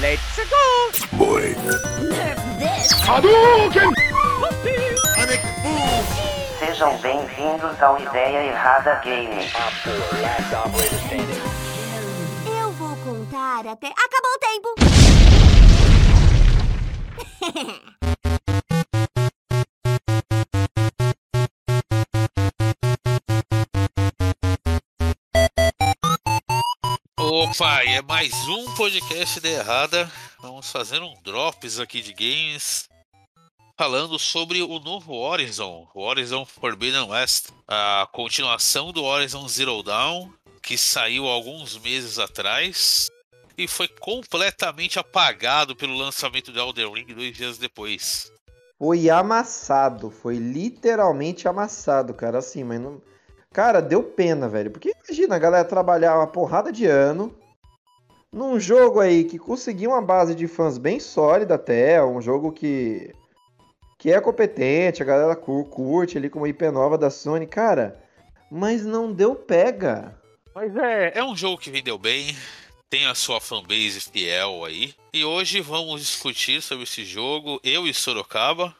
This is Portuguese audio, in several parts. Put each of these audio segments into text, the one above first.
Let's go! Boy. Nerf this! Hadouken! Sejam bem-vindos ao Ideia Errada Game. Eu vou contar até. Acabou o tempo! E é mais um podcast de errada. Vamos fazer um drops aqui de games. Falando sobre o novo Horizon, o Horizon Forbidden West, a continuação do Horizon Zero Dawn, que saiu alguns meses atrás e foi completamente apagado pelo lançamento de Elden Ring dois dias depois. Foi amassado, foi literalmente amassado, cara. Assim, mas não. Cara, deu pena, velho. Porque imagina a galera trabalhar uma porrada de ano num jogo aí que conseguiu uma base de fãs bem sólida até, um jogo que que é competente, a galera cu- curte ali como IP nova da Sony, cara, mas não deu pega. Mas é, é um jogo que vendeu bem, tem a sua fanbase fiel aí. E hoje vamos discutir sobre esse jogo, eu e Sorocaba,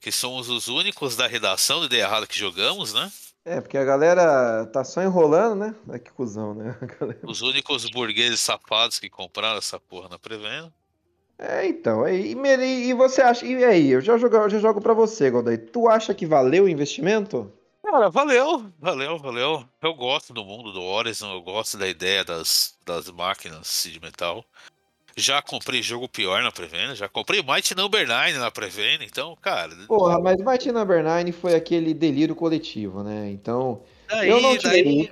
que somos os únicos da redação do Ideia Errada que jogamos, né? É, porque a galera tá só enrolando, né? Ai, que cuzão, né? Galera- Os únicos burgueses safados que compraram essa porra na pré-venda. É, então, aí, e, e você acha, e aí, eu já jogo, eu já jogo pra você, Godoy, tu acha que valeu o investimento? Cara, valeu, valeu, valeu. Eu gosto do mundo do Horizon, eu gosto da ideia das, das máquinas de metal. Já comprei jogo pior na pré-venda, já comprei Might Number 9 na pré-venda, então, cara. Porra, mas Mighty Number 9 foi aquele delírio coletivo, né? Então, Daí, eu não tirei daí,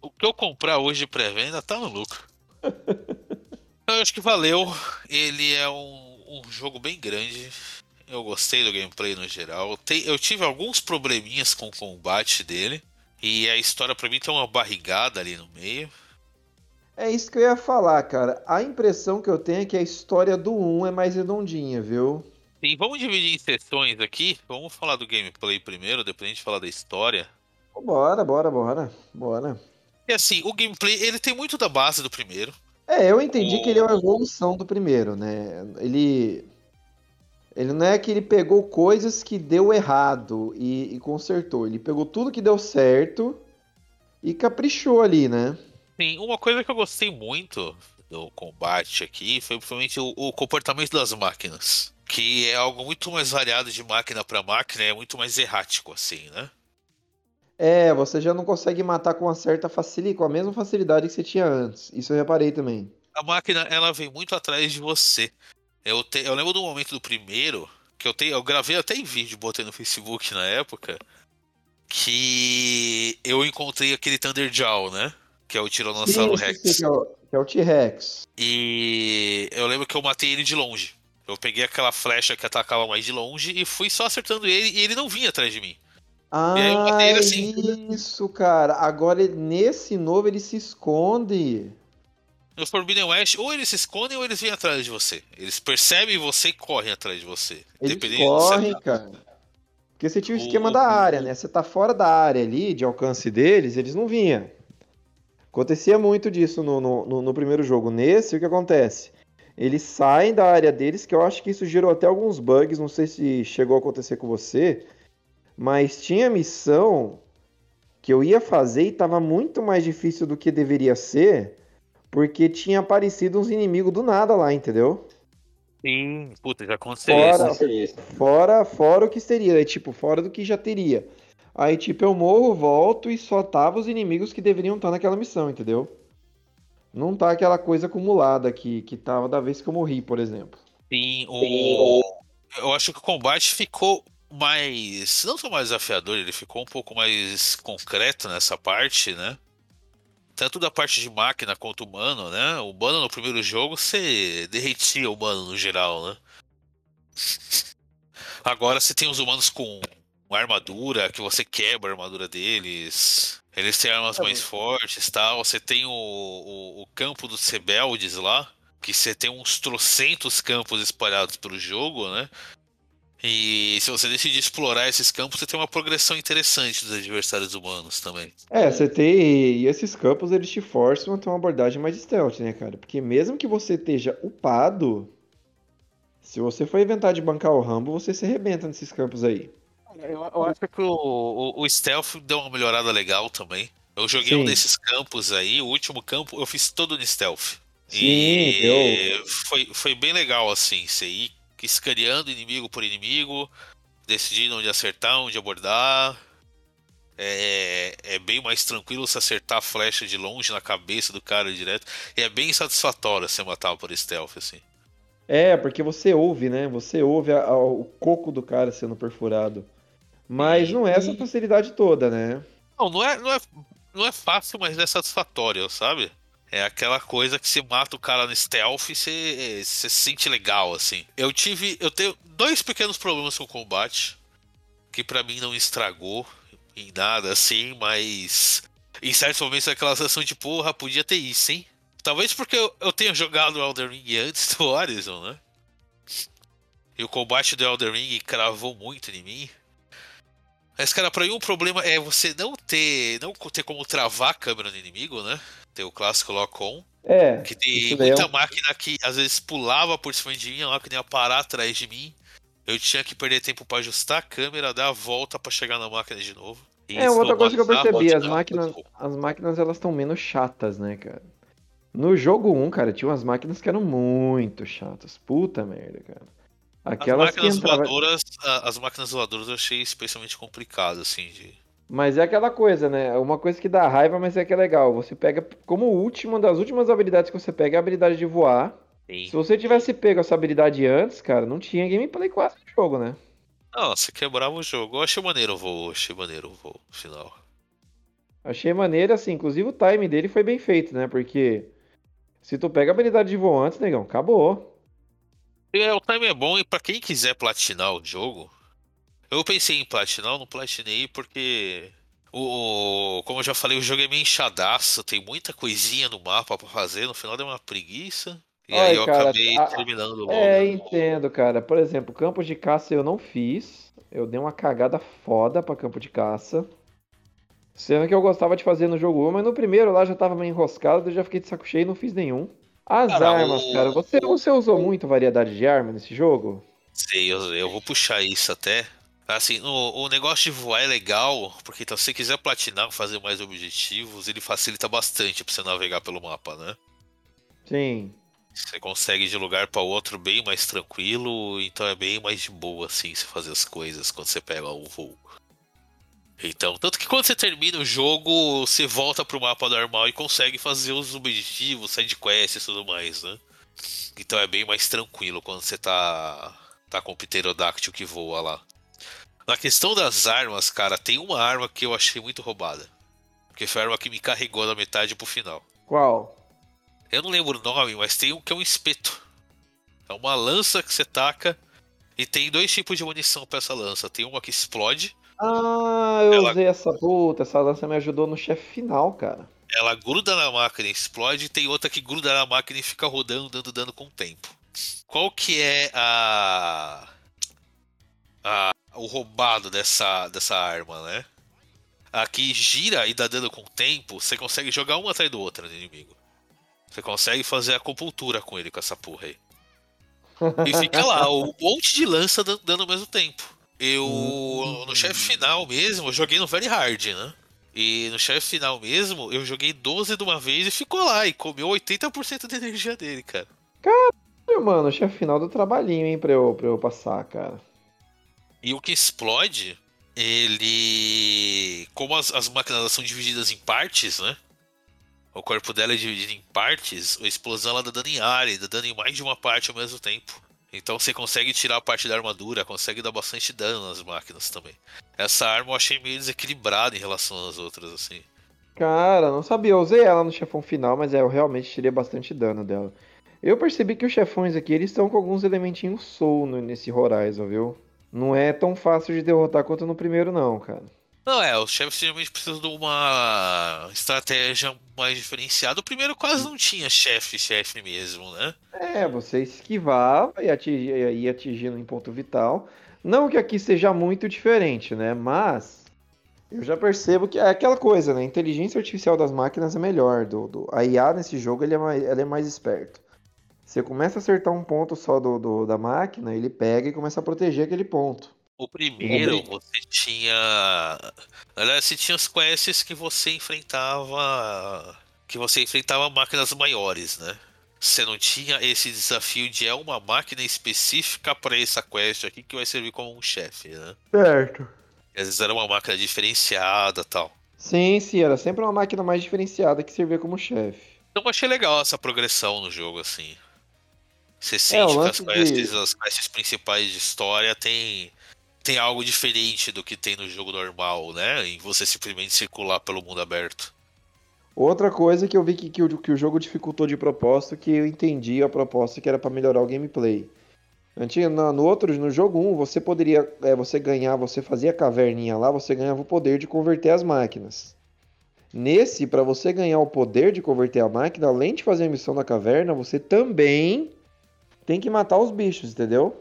o que eu comprar hoje de pré-venda tá no lucro. eu acho que valeu. Ele é um, um jogo bem grande. Eu gostei do gameplay no geral. Eu tive alguns probleminhas com o combate dele. E a história pra mim tem uma barrigada ali no meio. É isso que eu ia falar, cara. A impressão que eu tenho é que a história do 1 é mais redondinha, viu? Sim, vamos dividir em sessões aqui. Vamos falar do gameplay primeiro, depois a gente falar da história. Bora, bora, bora, bora. E assim, o gameplay ele tem muito da base do primeiro. É, eu entendi O- que ele é uma evolução do primeiro, né? Ele. Ele não é que ele pegou coisas que deu errado e, e consertou. Ele pegou tudo que deu certo e caprichou ali, né? Sim, uma coisa que eu gostei muito do combate aqui foi principalmente o, o comportamento das máquinas. Que é algo muito mais variado de máquina para máquina, é muito mais errático, assim, né? É, você já não consegue matar com uma certa facilidade, com a mesma facilidade que você tinha antes. Isso eu reparei também. A máquina, ela vem muito atrás de você. Eu, te- eu lembro do momento do primeiro, que eu, te, eu gravei até em vídeo, botei no Facebook na época, que eu encontrei aquele Thunderjaw, né? Que é o Tiranossauro Rex. que é o, que é o T-Rex. E eu lembro que eu matei ele de longe. Eu peguei aquela flecha que atacava mais de longe e fui só acertando ele e ele não vinha atrás de mim. Ah, ele assim. isso, cara. Agora nesse novo ele se esconde. No Forbidden West, ou eles se escondem ou eles vêm atrás de você. Eles percebem você e correm atrás de você. Eles correm, cara. Porque você tinha o O- esquema da área, né? Você tá fora da área ali, de alcance deles, eles não vinham. Acontecia muito disso no, no, no- primeiro jogo. Nesse, o que acontece? Eles saem da área deles, que eu acho que isso gerou até alguns bugs, não sei se chegou a acontecer com você, mas tinha missão que eu ia fazer e tava muito mais difícil do que deveria ser, porque tinha aparecido uns inimigos do nada lá, entendeu? Sim, puta, já aconteceu Fora, isso. fora, fora o que seria, é, tipo, fora do que já teria. Aí, tipo, eu morro, volto e só tava os inimigos que deveriam estar naquela missão, entendeu? Não tá aquela coisa acumulada que, que tava da vez que eu morri, por exemplo. Sim, o... eu acho que o combate ficou mais. Não só mais desafiador, ele ficou um pouco mais concreto nessa parte, né? Tanto da parte de máquina quanto humano, né? O humano no primeiro jogo você derretia o humano no geral, né? Agora você tem os humanos com armadura, que você quebra a armadura deles. Eles têm armas mais fortes tal. Você tem o, o, o campo dos rebeldes lá, que você tem uns trocentos campos espalhados pelo jogo, né? E se você decidir explorar esses campos, você tem uma progressão interessante dos adversários humanos também. É, você tem. E esses campos eles te forçam a ter uma abordagem mais stealth, né, cara? Porque mesmo que você esteja upado, se você for inventar de bancar o Rambo, você se arrebenta nesses campos aí. Eu, eu acho que o, o, o stealth deu uma melhorada legal também. Eu joguei Sim. um desses campos aí, o último campo eu fiz todo no stealth. Sim, e deu. foi, foi bem legal assim, você ir escaneando inimigo por inimigo, decidindo onde acertar, onde abordar. É, é bem mais tranquilo você acertar a flecha de longe na cabeça do cara direto. E é bem satisfatório você matar por stealth, assim. É, porque você ouve, né? Você ouve a- a- o coco do cara sendo perfurado. Mas não é essa facilidade toda, né? Não, não é, não é, não é fácil, mas é satisfatório, sabe? É aquela coisa que você mata o cara no stealth e você, você se sente legal, assim. Eu tive. Eu tenho dois pequenos problemas com o combate. Que pra mim não estragou em nada, assim, mas. Em certos momentos é aquela sensação de porra, podia ter isso, hein? Talvez porque eu, eu tenha jogado Elden Ring antes do Horizon, né? E o combate do Elden Ring cravou muito em mim. Mas, cara, pra mim um problema é você não ter. não ter como travar a câmera no inimigo, né? Ter o clássico lock-on. É. Que tem é muita um- máquina que às vezes pulava por cima de mim, a máquina ia parar atrás de mim. Eu tinha que perder tempo pra ajustar a câmera, dar a volta pra chegar na máquina de novo. E É, outra coisa que eu percebi, as máquina. máquinas, as máquinas elas estão menos chatas, né, cara? No jogo 1, cara, tinha umas máquinas que eram muito chatas. Puta merda, cara. As Aquelas que máquinas entravam. voadoras, as máquinas voadoras eu achei especialmente complicado, assim, de. Mas é aquela coisa, né? Uma coisa que dá raiva, mas é que é legal. Você pega como última, das últimas habilidades que você pega é a habilidade de voar. Se você tivesse pego essa habilidade antes, cara, não tinha gameplay quase no jogo, né? Não, você quebrava o jogo. Eu achei maneiro o voo, achei maneiro o voo final. Achei maneiro, assim, inclusive o time dele foi bem feito, né? Porque se tu pega a habilidade de voo antes, negão, acabou. É, o time é bom e pra quem quiser platinar o jogo, eu pensei em platinar, eu não platinei porque o, o- como eu já falei, o jogo é meio enxadaço, tem muita coisinha no mapa pra fazer, no final deu uma preguiça. E Ai, aí eu cara, acabei a- terminando logo. É, entendo, cara. Por exemplo, campo de caça eu não fiz. Eu dei uma cagada foda pra campo de caça. Sendo que eu gostava de fazer no jogo 1, mas no primeiro lá já tava meio enroscado, eu já fiquei de saco cheio e não fiz nenhum. As Cara, armas, o- cara, você, você usou muito variedade de arma nesse jogo? Sei, eu, eu vou puxar isso até. Assim, o, o negócio de voar é legal, porque então, se você quiser platinar, fazer mais objetivos, ele facilita bastante pra você navegar pelo mapa, né? Sim. Você consegue ir de lugar para outro bem mais tranquilo, então é bem mais de boa assim você fazer as coisas quando você pega o voo. Então, tanto que quando você termina o jogo, você volta pro mapa normal e consegue fazer os objetivos, side quests e tudo mais, né? Então é bem mais tranquilo quando você tá tá com o pterodáctilo que voa lá. Na questão das armas, cara, tem uma arma que eu achei muito roubada. Porque foi a arma que me carregou da metade pro final. Qual? Eu não lembro o nome, mas tem um que é um espeto. É uma lança que você taca. E tem dois tipos de munição pra essa lança. Tem uma que explode, Ah, eu Ela- usei essa puta, essa lança me ajudou no chefe final, cara. ela gruda na máquina e explode. E tem outra que gruda na máquina e fica rodando, dando dano com o tempo. Qual que é a. a o roubado dessa, dessa arma, né? A que gira e dá dano com o tempo, você consegue jogar uma atrás do outra no inimigo. Você consegue fazer acupuntura com ele com essa porra aí. E fica lá, um monte de lança dan- dando ao mesmo tempo. Eu, no chefe final mesmo, eu joguei no Very Hard, né? E no chefe final mesmo, eu joguei 12 de uma vez e ficou lá. E comeu 80% da energia dele, cara. Mano, o chefe final do trabalhinho, hein, pra eu, pra eu passar, cara. E o que explode, ele. Como as, as máquinas são divididas em partes, né? O corpo dela é dividido em partes, a explosão ela dá dano em área, dá dano em mais de uma parte ao mesmo tempo. Então você consegue tirar parte da armadura, consegue dar bastante dano nas máquinas também. Essa arma eu achei meio desequilibrada em relação às outras, assim. Cara, não sabia. Eu usei ela no chefão final, mas é, eu realmente tirei bastante dano dela. Eu percebi que os chefões aqui, eles estão com alguns elementinhos soul nesse Horizon, viu? Não é tão fácil de derrotar quanto no primeiro, não, cara. Não, é, os chefes geralmente precisam de uma estratégia mais diferenciada. O primeiro quase não tinha chefe, chefe mesmo, né? É, você esquivava e atingia, ia atingindo em ponto vital. Não que aqui seja muito diferente, né? Mas eu já percebo que é aquela coisa, né? A inteligência artificial das máquinas é melhor. Do, do... A IA nesse jogo ele é mais, ela é mais esperto. Você começa a acertar um ponto só do, do, da máquina, ele pega e começa a proteger aquele ponto. O primeiro, você tinha. Aliás, você tinha os quests que você enfrentava. Que você enfrentava máquinas maiores, né? Você não tinha esse desafio de é uma máquina específica para essa quest aqui que vai servir como um chefe, né? Certo. Às vezes era uma máquina diferenciada tal. Sim, sim, era sempre uma máquina mais diferenciada que servia como chefe. Então eu achei legal essa progressão no jogo, assim. Você sente que as quests, de... as quests principais de história tem, tem algo diferente do que tem no jogo normal, né? Em você simplesmente circular pelo mundo aberto. Outra coisa que eu vi que, que, o, que o jogo dificultou de propósito, que eu entendi a proposta que era para melhorar o gameplay. No, no outro, no jogo 1, você poderia. É, você ganhar, você fazia a caverninha lá, você ganhava o poder de converter as máquinas. Nesse, para você ganhar o poder de converter a máquina, além de fazer a missão da caverna, você também tem que matar os bichos, entendeu?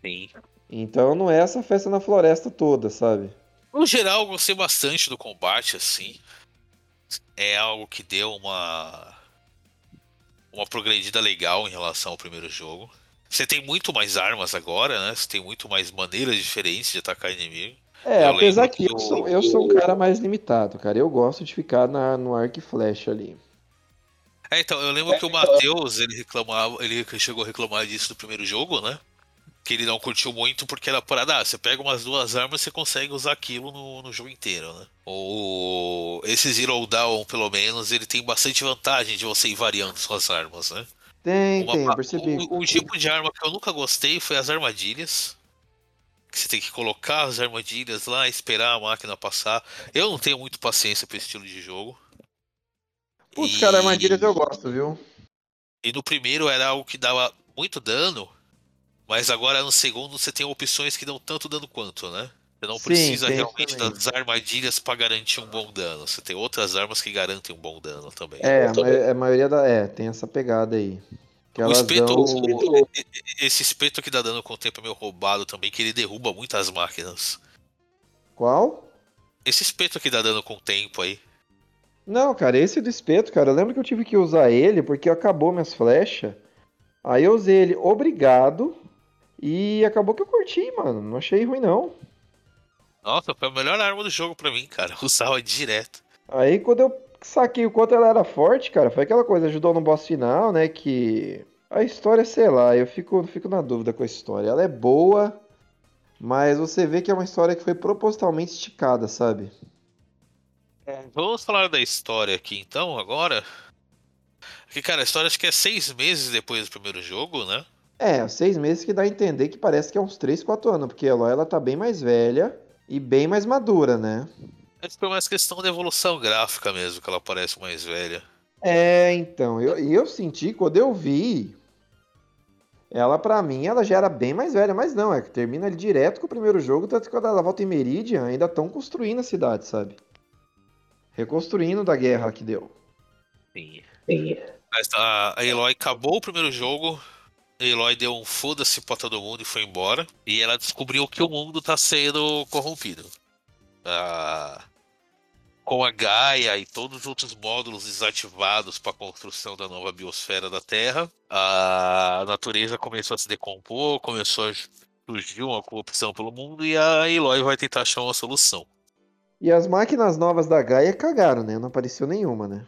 Sim. Então não é essa festa na floresta toda, sabe? No geral, eu gostei bastante do combate, assim. É algo que deu uma. Uma progredida legal em relação ao primeiro jogo. Você tem muito mais armas agora, né? Você tem muito mais maneiras diferentes de atacar inimigo. É, eu apesar que eu sou, eu sou um cara mais limitado, cara. Eu gosto de ficar na, no arco e flecha ali. É, então, eu lembro que o Matheus, ele reclamava, ele chegou a reclamar disso no primeiro jogo, né? Que ele não curtiu muito porque era parada, ah, você pega umas duas armas e você consegue usar aquilo no, no jogo inteiro, né? O, esse Zero Down, pelo menos, ele tem bastante vantagem de você ir variando suas armas, né? Tem, Uma, tem, eu percebi. O, o tipo de arma que eu nunca gostei foi as armadilhas que você tem que colocar as armadilhas lá, esperar a máquina passar. Eu não tenho muito paciência para esse estilo de jogo. Putz, e... cara, armadilhas eu gosto, viu? E no primeiro era algo que dava muito dano, mas agora no segundo você tem opções que dão tanto dano quanto, né? Você não Sim, precisa realmente também. das armadilhas para garantir um bom dano. Você tem outras armas que garantem um bom dano também. É, a, a maioria da. É, tem essa pegada aí. Que o espeto, dão... o, esse espeto que dá dano com o tempo é meio roubado também, que ele derruba muitas máquinas. Qual? Esse espeto que dá dano com o tempo aí. Não, cara, esse do espeto, cara, eu lembro que eu tive que usar ele porque acabou minhas flechas. Aí eu usei ele obrigado e acabou que eu curti, mano. Não achei ruim, não. Nossa, foi a melhor arma do jogo pra mim, cara. Usava direto. Aí quando eu saquei o quanto ela era forte, cara, foi aquela coisa, ajudou no boss final, né? Que. A história, sei lá, eu fico, fico na dúvida com a história. Ela é boa, mas você vê que é uma história que foi propositalmente esticada, sabe? É, vamos falar da história aqui então, agora. Porque, cara, a história acho que é seis meses depois do primeiro jogo, né? É, seis meses que dá a entender que parece que é uns 3, 4 anos, porque a Eloy ela tá bem mais velha e bem mais madura, né? Que foi mais questão de evolução gráfica mesmo, que ela parece mais velha. É, então, eu, eu senti quando eu vi. Ela, para mim, ela já era bem mais velha, mas não, é que termina ali direto com o primeiro jogo, tanto que quando ela volta em Meridian, ainda estão construindo a cidade, sabe? reconstruindo da guerra que deu. Sim. Sim. A, a Eloy acabou o primeiro jogo. Eloy deu um foda-se pra todo mundo e foi embora. E ela descobriu que o mundo tá sendo corrompido. Ah, com a Gaia e todos os outros módulos desativados para a construção da nova biosfera da Terra, a natureza começou a se decompor, começou a surgir uma corrupção pelo mundo e a Eloy vai tentar achar uma solução. E as máquinas novas da Gaia cagaram, né? Não apareceu nenhuma, né?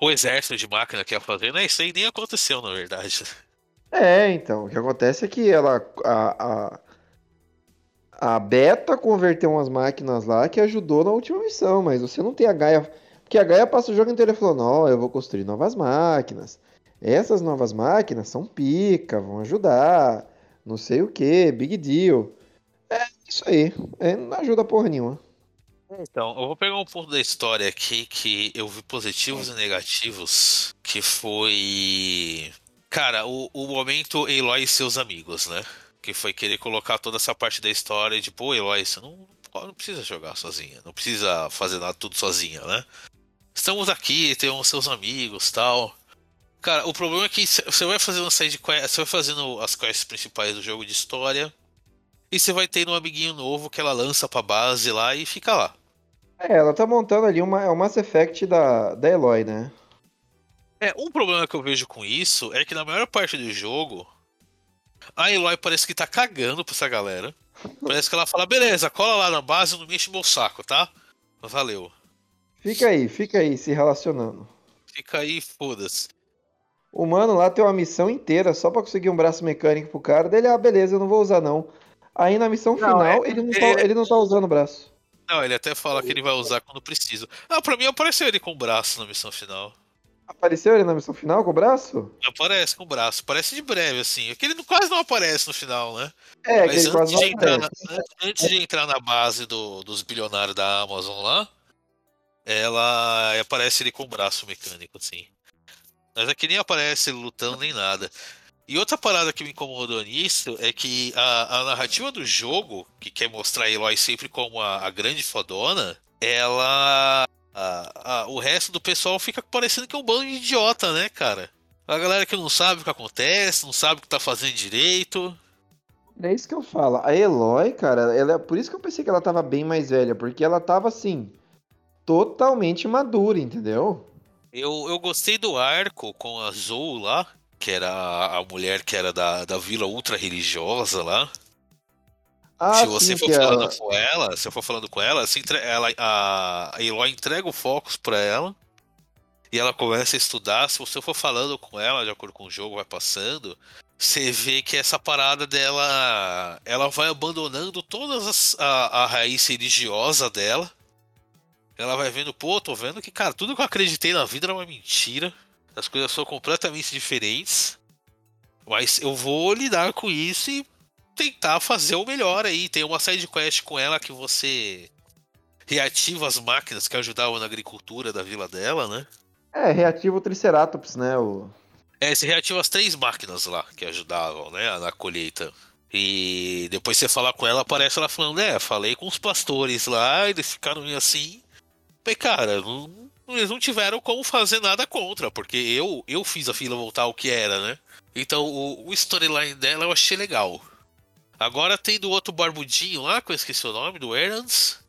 O exército de máquina que ia fazer, né? Isso aí nem aconteceu, na verdade. É, então. O que acontece é que ela. A, a, a Beta converteu umas máquinas lá que ajudou na última missão, mas você não tem a Gaia. Porque a Gaia passa o jogo inteiro e falou: Não, eu vou construir novas máquinas. Essas novas máquinas são pica, vão ajudar. Não sei o que, big deal. É isso aí. É, não ajuda porra nenhuma. Então, eu vou pegar um ponto da história aqui que eu vi positivos e negativos, que foi. Cara, o, o momento Eloy e seus amigos, né? Que foi querer colocar toda essa parte da história de, pô, Eloy, você não, não precisa jogar sozinha, não precisa fazer nada tudo sozinha, né? Estamos aqui, temos seus amigos tal. Cara, o problema é que você vai fazendo side quest, você vai fazendo as quests principais do jogo de história, E você vai ter um amiguinho novo que ela lança pra base lá e fica lá. É, ela tá montando ali uma, é o Mass Effect da, da Eloy, né? É, um problema que eu vejo com isso é que na maior parte do jogo, a Eloy parece que tá cagando pra essa galera. Parece que ela fala, beleza, cola lá na base, não me enche meu saco, tá? Valeu. Fica aí, fica aí, se relacionando. Fica aí, foda-se. O mano lá tem uma missão inteira só pra conseguir um braço mecânico pro cara. Dele, ah, beleza, eu não vou usar não. Aí na missão Não, final, é- ele, não é- tá, ele não tá usando o braço. Não, ele até fala que ele vai usar quando precisa. Ah, pra mim apareceu ele com o braço na missão final. Apareceu ele na missão final com o braço? Aparece com o braço, parece de breve, assim. É que ele não- quase não aparece no final, né? É, Mas ele antes quase de, não entrar na, aparece. an- antes de entrar na base do- dos bilionários da Amazon lá, ela aparece ele com o braço mecânico, assim. Mas aqui nem aparece ele lutando nem nada. E outra parada que me incomodou nisso é que a, a narrativa do jogo, que quer mostrar a Eloy sempre como a, a grande fodona, ela. A- a- o resto do pessoal fica parecendo que é um bando de idiota, né, cara? A galera que não sabe o que acontece, não sabe o que tá fazendo direito. É isso que eu falo. A Eloy, cara, ela, por isso que eu pensei que ela tava bem mais velha, porque ela tava assim, totalmente madura, entendeu? Eu, eu gostei do arco com a Zou lá, que era a, a mulher que era da, da vila ultra religiosa lá. Ah, se você sim, for que falando ela... com ela, se eu for falando com ela, se entre- ela a, a Eloy entrega o Focus pra ela e ela começa a estudar. Se você for falando com ela, de acordo com o jogo vai passando, você vê que essa parada dela, ela vai abandonando todas as, a, a raiz religiosa dela. Ela vai vendo, pô, tô vendo que, cara, tudo que eu acreditei na vida era uma mentira. As coisas são completamente diferentes. Mas eu vou lidar com isso e tentar fazer o melhor aí. Tem uma side quest com ela que você reativa as máquinas que ajudavam na agricultura da vila dela, né? É, reativo o Triceratops, né? O... É, você reativa as três máquinas lá que ajudavam, né, na colheita. E depois você falar com ela, aparece ela falando, é, falei com os pastores lá, eles ficaram meio assim. Falei, cara, não- eles não tiveram como fazer nada contra, porque eu, eu fiz a fila voltar ao que era, né? Então o, o storyline dela eu achei legal. Agora tem do outro barbudinho lá, que eu esqueci o nome, do Errands.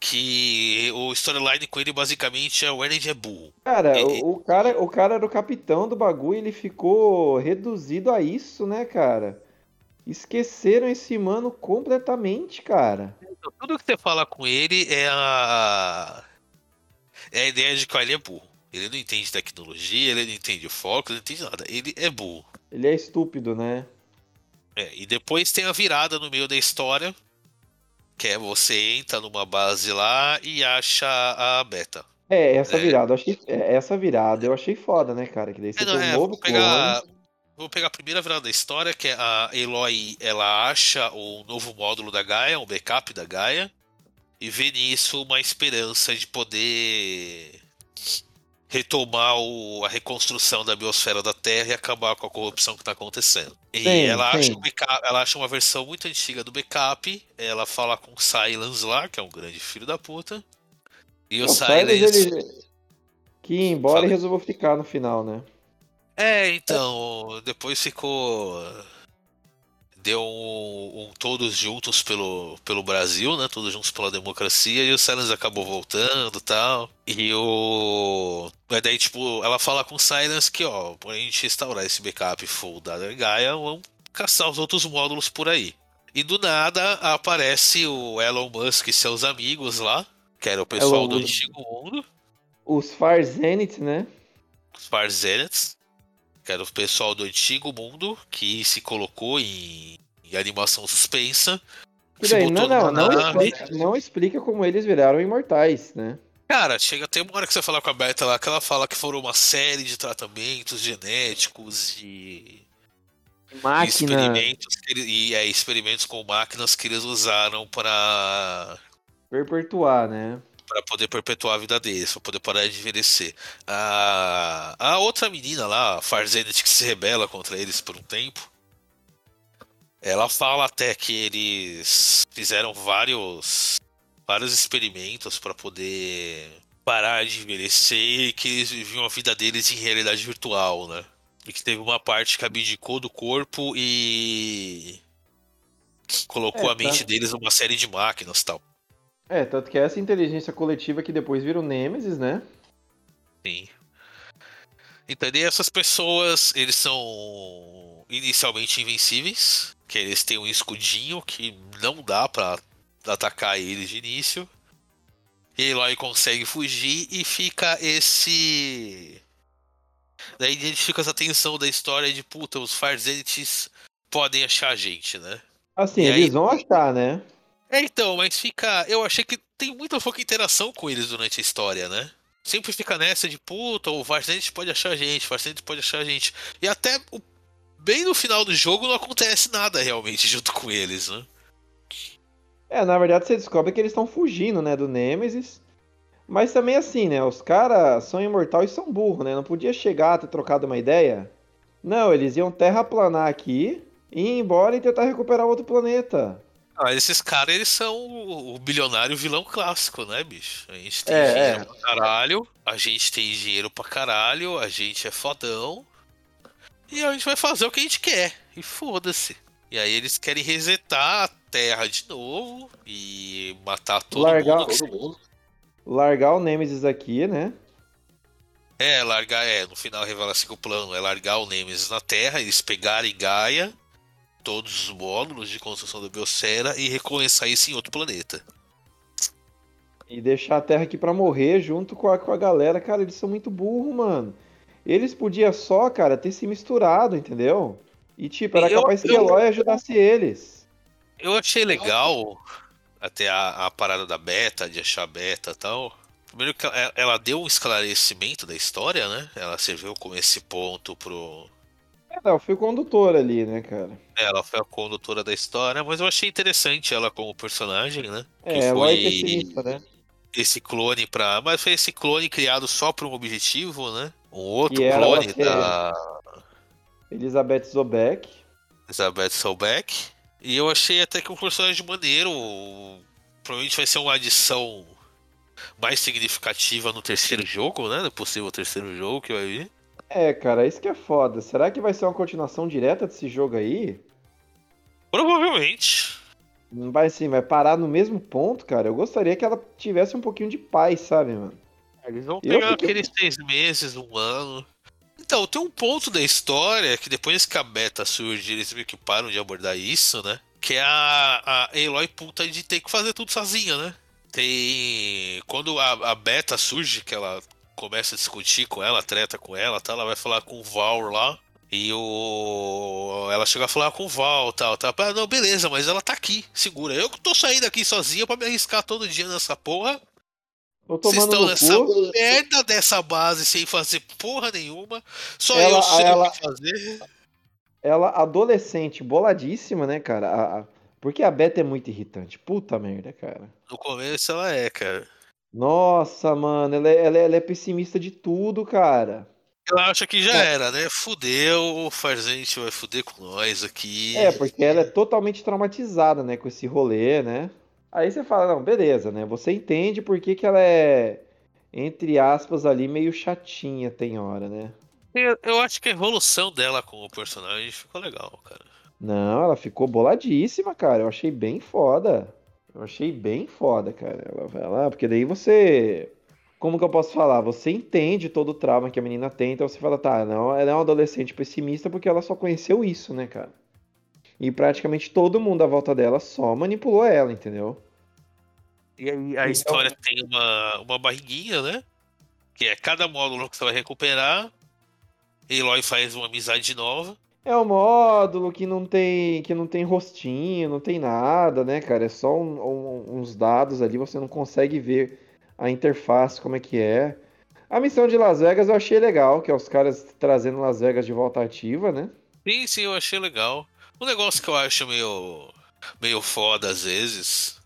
Que o storyline com ele basicamente é o Erland é burro. Cara, E- o, o cara, o cara era o capitão do bagulho, ele ficou reduzido a isso, né, cara? Esqueceram esse mano completamente, cara. Então, tudo que você fala com ele é a. É a ideia de que ele é burro. Ele não entende tecnologia, ele não entende foco, ele não entende nada. Ele é burro. Ele é estúpido, né? É, e depois tem a virada no meio da história. Que é você entra numa base lá e acha a beta. É, essa É. virada, eu achei, é, essa virada eu achei foda, né, cara? Que daí você É, não, tem um é, novo vou pegar. clone. Vou pegar a primeira virada da história, que é a Eloy, ela acha o novo módulo da Gaia, um backup da Gaia, e vê nisso uma esperança de poder retomar o- a reconstrução da biosfera da Terra e acabar com a corrupção que está acontecendo. E Sim, ela, acha sim. o backup- ela acha uma versão muito antiga do backup, ela fala com o Silence lá, que é um grande filho da puta, e o, O Silence... ele... Que ia embora Fala e resolveu ficar no final, né? É, então, depois ficou. Deu um, um todos juntos pelo, pelo Brasil, né? Todos juntos pela democracia, e o Silence acabou voltando e tal. E o. Mas daí, tipo, ela fala com o Silence que, ó, pra gente restaurar esse backup full da Gaia, vamos caçar os outros módulos por aí. E do nada aparece o Elon Musk e seus amigos lá, que era o pessoal Elon do. Antigo Mundo. Os Far Zenith, né? os Farzenets, que era o pessoal do antigo mundo que se colocou em, em animação suspensa. Daí, não, botou não, não, não explica como eles viraram imortais, né? Cara, chega até uma hora que você fala com a Berta lá, que ela fala que foram uma série de tratamentos genéticos e, Máquina. experimentos e é, experimentos com máquinas que eles usaram para Perpetuar, né? Para poder perpetuar a vida deles, para poder parar de envelhecer. A, a outra menina lá, a Farzenet, que se rebela contra eles por um tempo, ela fala até que eles fizeram vários vários experimentos para poder parar de envelhecer e que eles viviam a vida deles em realidade virtual, né? E que teve uma parte que abdicou do corpo e Colocou É, a mente tá. deles numa série de máquinas e tal. É, tanto que essa inteligência coletiva que depois vira o Nemesis, né? Sim. Então, e essas pessoas, eles são inicialmente invencíveis, que eles têm um escudinho que não dá pra atacar eles de início. E Eloy consegue fugir e fica esse. Daí a gente fica essa tensão da história de puta, os Farzenites podem achar a gente, né? Assim, E eles aí- vão achar, né? É, então, mas fica. Eu achei que tem muita pouca interação com eles durante a história, né? Sempre fica nessa de puta, o Varzente pode achar a gente, Varzente pode achar a gente. E até o- bem no final do jogo não acontece nada realmente junto com eles, né? É, na verdade você descobre que eles estão fugindo, né, do Nemesis. Mas também assim, né, os caras são imortais e são burros, né? Não podia chegar, ter trocado uma ideia. Não, eles iam terraplanar aqui, ir embora e tentar recuperar outro planeta. Ah, esses caras, eles são o, o bilionário vilão clássico, né, bicho? A gente tem É, dinheiro é. pra caralho, a gente tem dinheiro pra caralho, a gente é fodão. E a gente vai fazer o que a gente quer. E foda-se. E aí eles querem resetar a Terra de novo e matar todo Largar- mundo. que se- Largar o Nemesis aqui, né? É, largar, é, no final revela-se que o plano é largar o Nemesis na Terra, eles pegarem Gaia, todos os módulos de construção da biosfera e recomeçar isso em outro planeta. E deixar a Terra aqui pra morrer junto com a, com a galera. Cara, eles são muito burros, mano. Eles podiam só, cara, ter se misturado, entendeu? E tipo, era Eu- capaz que eu- Eloy ajudasse eles. Eu achei legal até a, a parada da beta, de achar beta e tal. Primeiro que ela, ela deu um esclarecimento da história, né? Ela serviu como esse ponto pro. É, não, fui condutor ali, né, cara? Ela foi a condutora da história, mas eu achei interessante ela como personagem, né? É, Que Eloy foi- pessimista, né? Esse clone pra. Mas foi esse clone criado só pra um objetivo, né? Um outro Que clone da Elizabeth Zobeck. Elizabeth Soulbeck. E eu achei até que um personagem maneiro. Provavelmente vai ser uma adição mais significativa no terceiro jogo, né? No possível terceiro jogo que vai vir. É, cara, isso que é foda. Será que vai ser uma continuação direta desse jogo aí? Provavelmente. Não vai assim, vai parar no mesmo ponto, cara? Eu gostaria que ela tivesse um pouquinho de paz, sabe, mano? Eles vão pegar aqueles seis meses, um ano. Então, tem um ponto da história que depois que a beta surge, eles meio que param de abordar isso, né? Que é a, a Aloy puta de ter que fazer tudo sozinha, né? Tem. Quando a, a beta surge, que ela começa a discutir com ela, treta com ela, tá? Ela vai falar com o Val lá. E o. Ela chega a falar com o Val tal, tal. Ah, não, beleza, mas ela tá aqui, segura. Eu que tô saindo aqui sozinha pra me arriscar todo dia nessa porra. Tô Vocês estão nessa cu. merda dessa base sem fazer porra nenhuma. Só Ela- eu sei ela- o que fazer. Ela, adolescente, boladíssima, né, cara? A- a- Porque a Beta é muito irritante. Puta merda, cara. No começo ela é, cara. Nossa, mano, ela é, ela é- ela é pessimista de tudo, cara. Ela acha que já É. era, né? Fudeu, o Farzente vai fuder com nós aqui. É, porque ela é totalmente traumatizada, né, com esse rolê, né? Aí você fala, não, beleza, né? Você entende por que que ela é, entre aspas, ali meio chatinha tem hora, né? Eu, eu acho que a evolução dela como personagem ficou legal, cara. Não, ela ficou boladíssima, cara. Eu achei bem foda. Eu achei bem foda, cara. Ela, ela, porque daí você. Como que eu posso falar? Você entende todo o trauma que a menina tem, então você fala, tá, não, ela é uma adolescente pessimista porque ela só conheceu isso, né, cara? E praticamente todo mundo à volta dela só manipulou ela, entendeu? E aí a história tem uma, uma barriguinha, né? Que é cada módulo que você vai recuperar. Eloy faz uma amizade nova. É um módulo que não tem que não tem rostinho, não tem nada, né, cara? É só um- um- uns dados ali, você não consegue ver a interface como é que é. A missão de Las Vegas eu achei legal, que é os caras trazendo Las Vegas de volta ativa, né? Sim, sim, eu achei legal. Um negócio que eu acho meio, meio foda às vezes,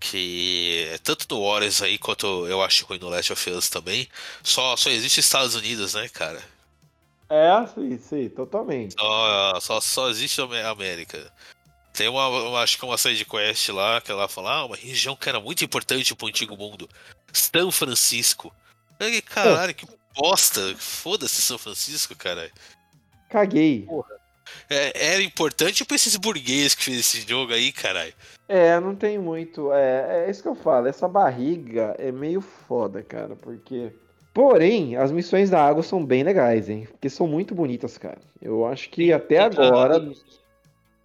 que é tanto no Warriors aí quanto eu acho ruim no Last of Us também, só, só existe Estados Unidos, né, cara? É, sim, sim, totalmente. Só, só, só existe a Amé- América. Tem uma, uma- acho que uma side quest lá que ela fala, ah, uma região que era muito importante pro antigo mundo. São Francisco. Fiquei, Caralho, que bosta. Foda-se São Francisco, cara. Caguei. é, era importante pra esses burguês que fez esse jogo aí, caralho. É, não tem muito. É, é isso que eu falo. Essa barriga é meio foda, cara, porque. Porém, as missões da água são bem legais, hein? Porque são muito bonitas, cara. Eu acho que até agora.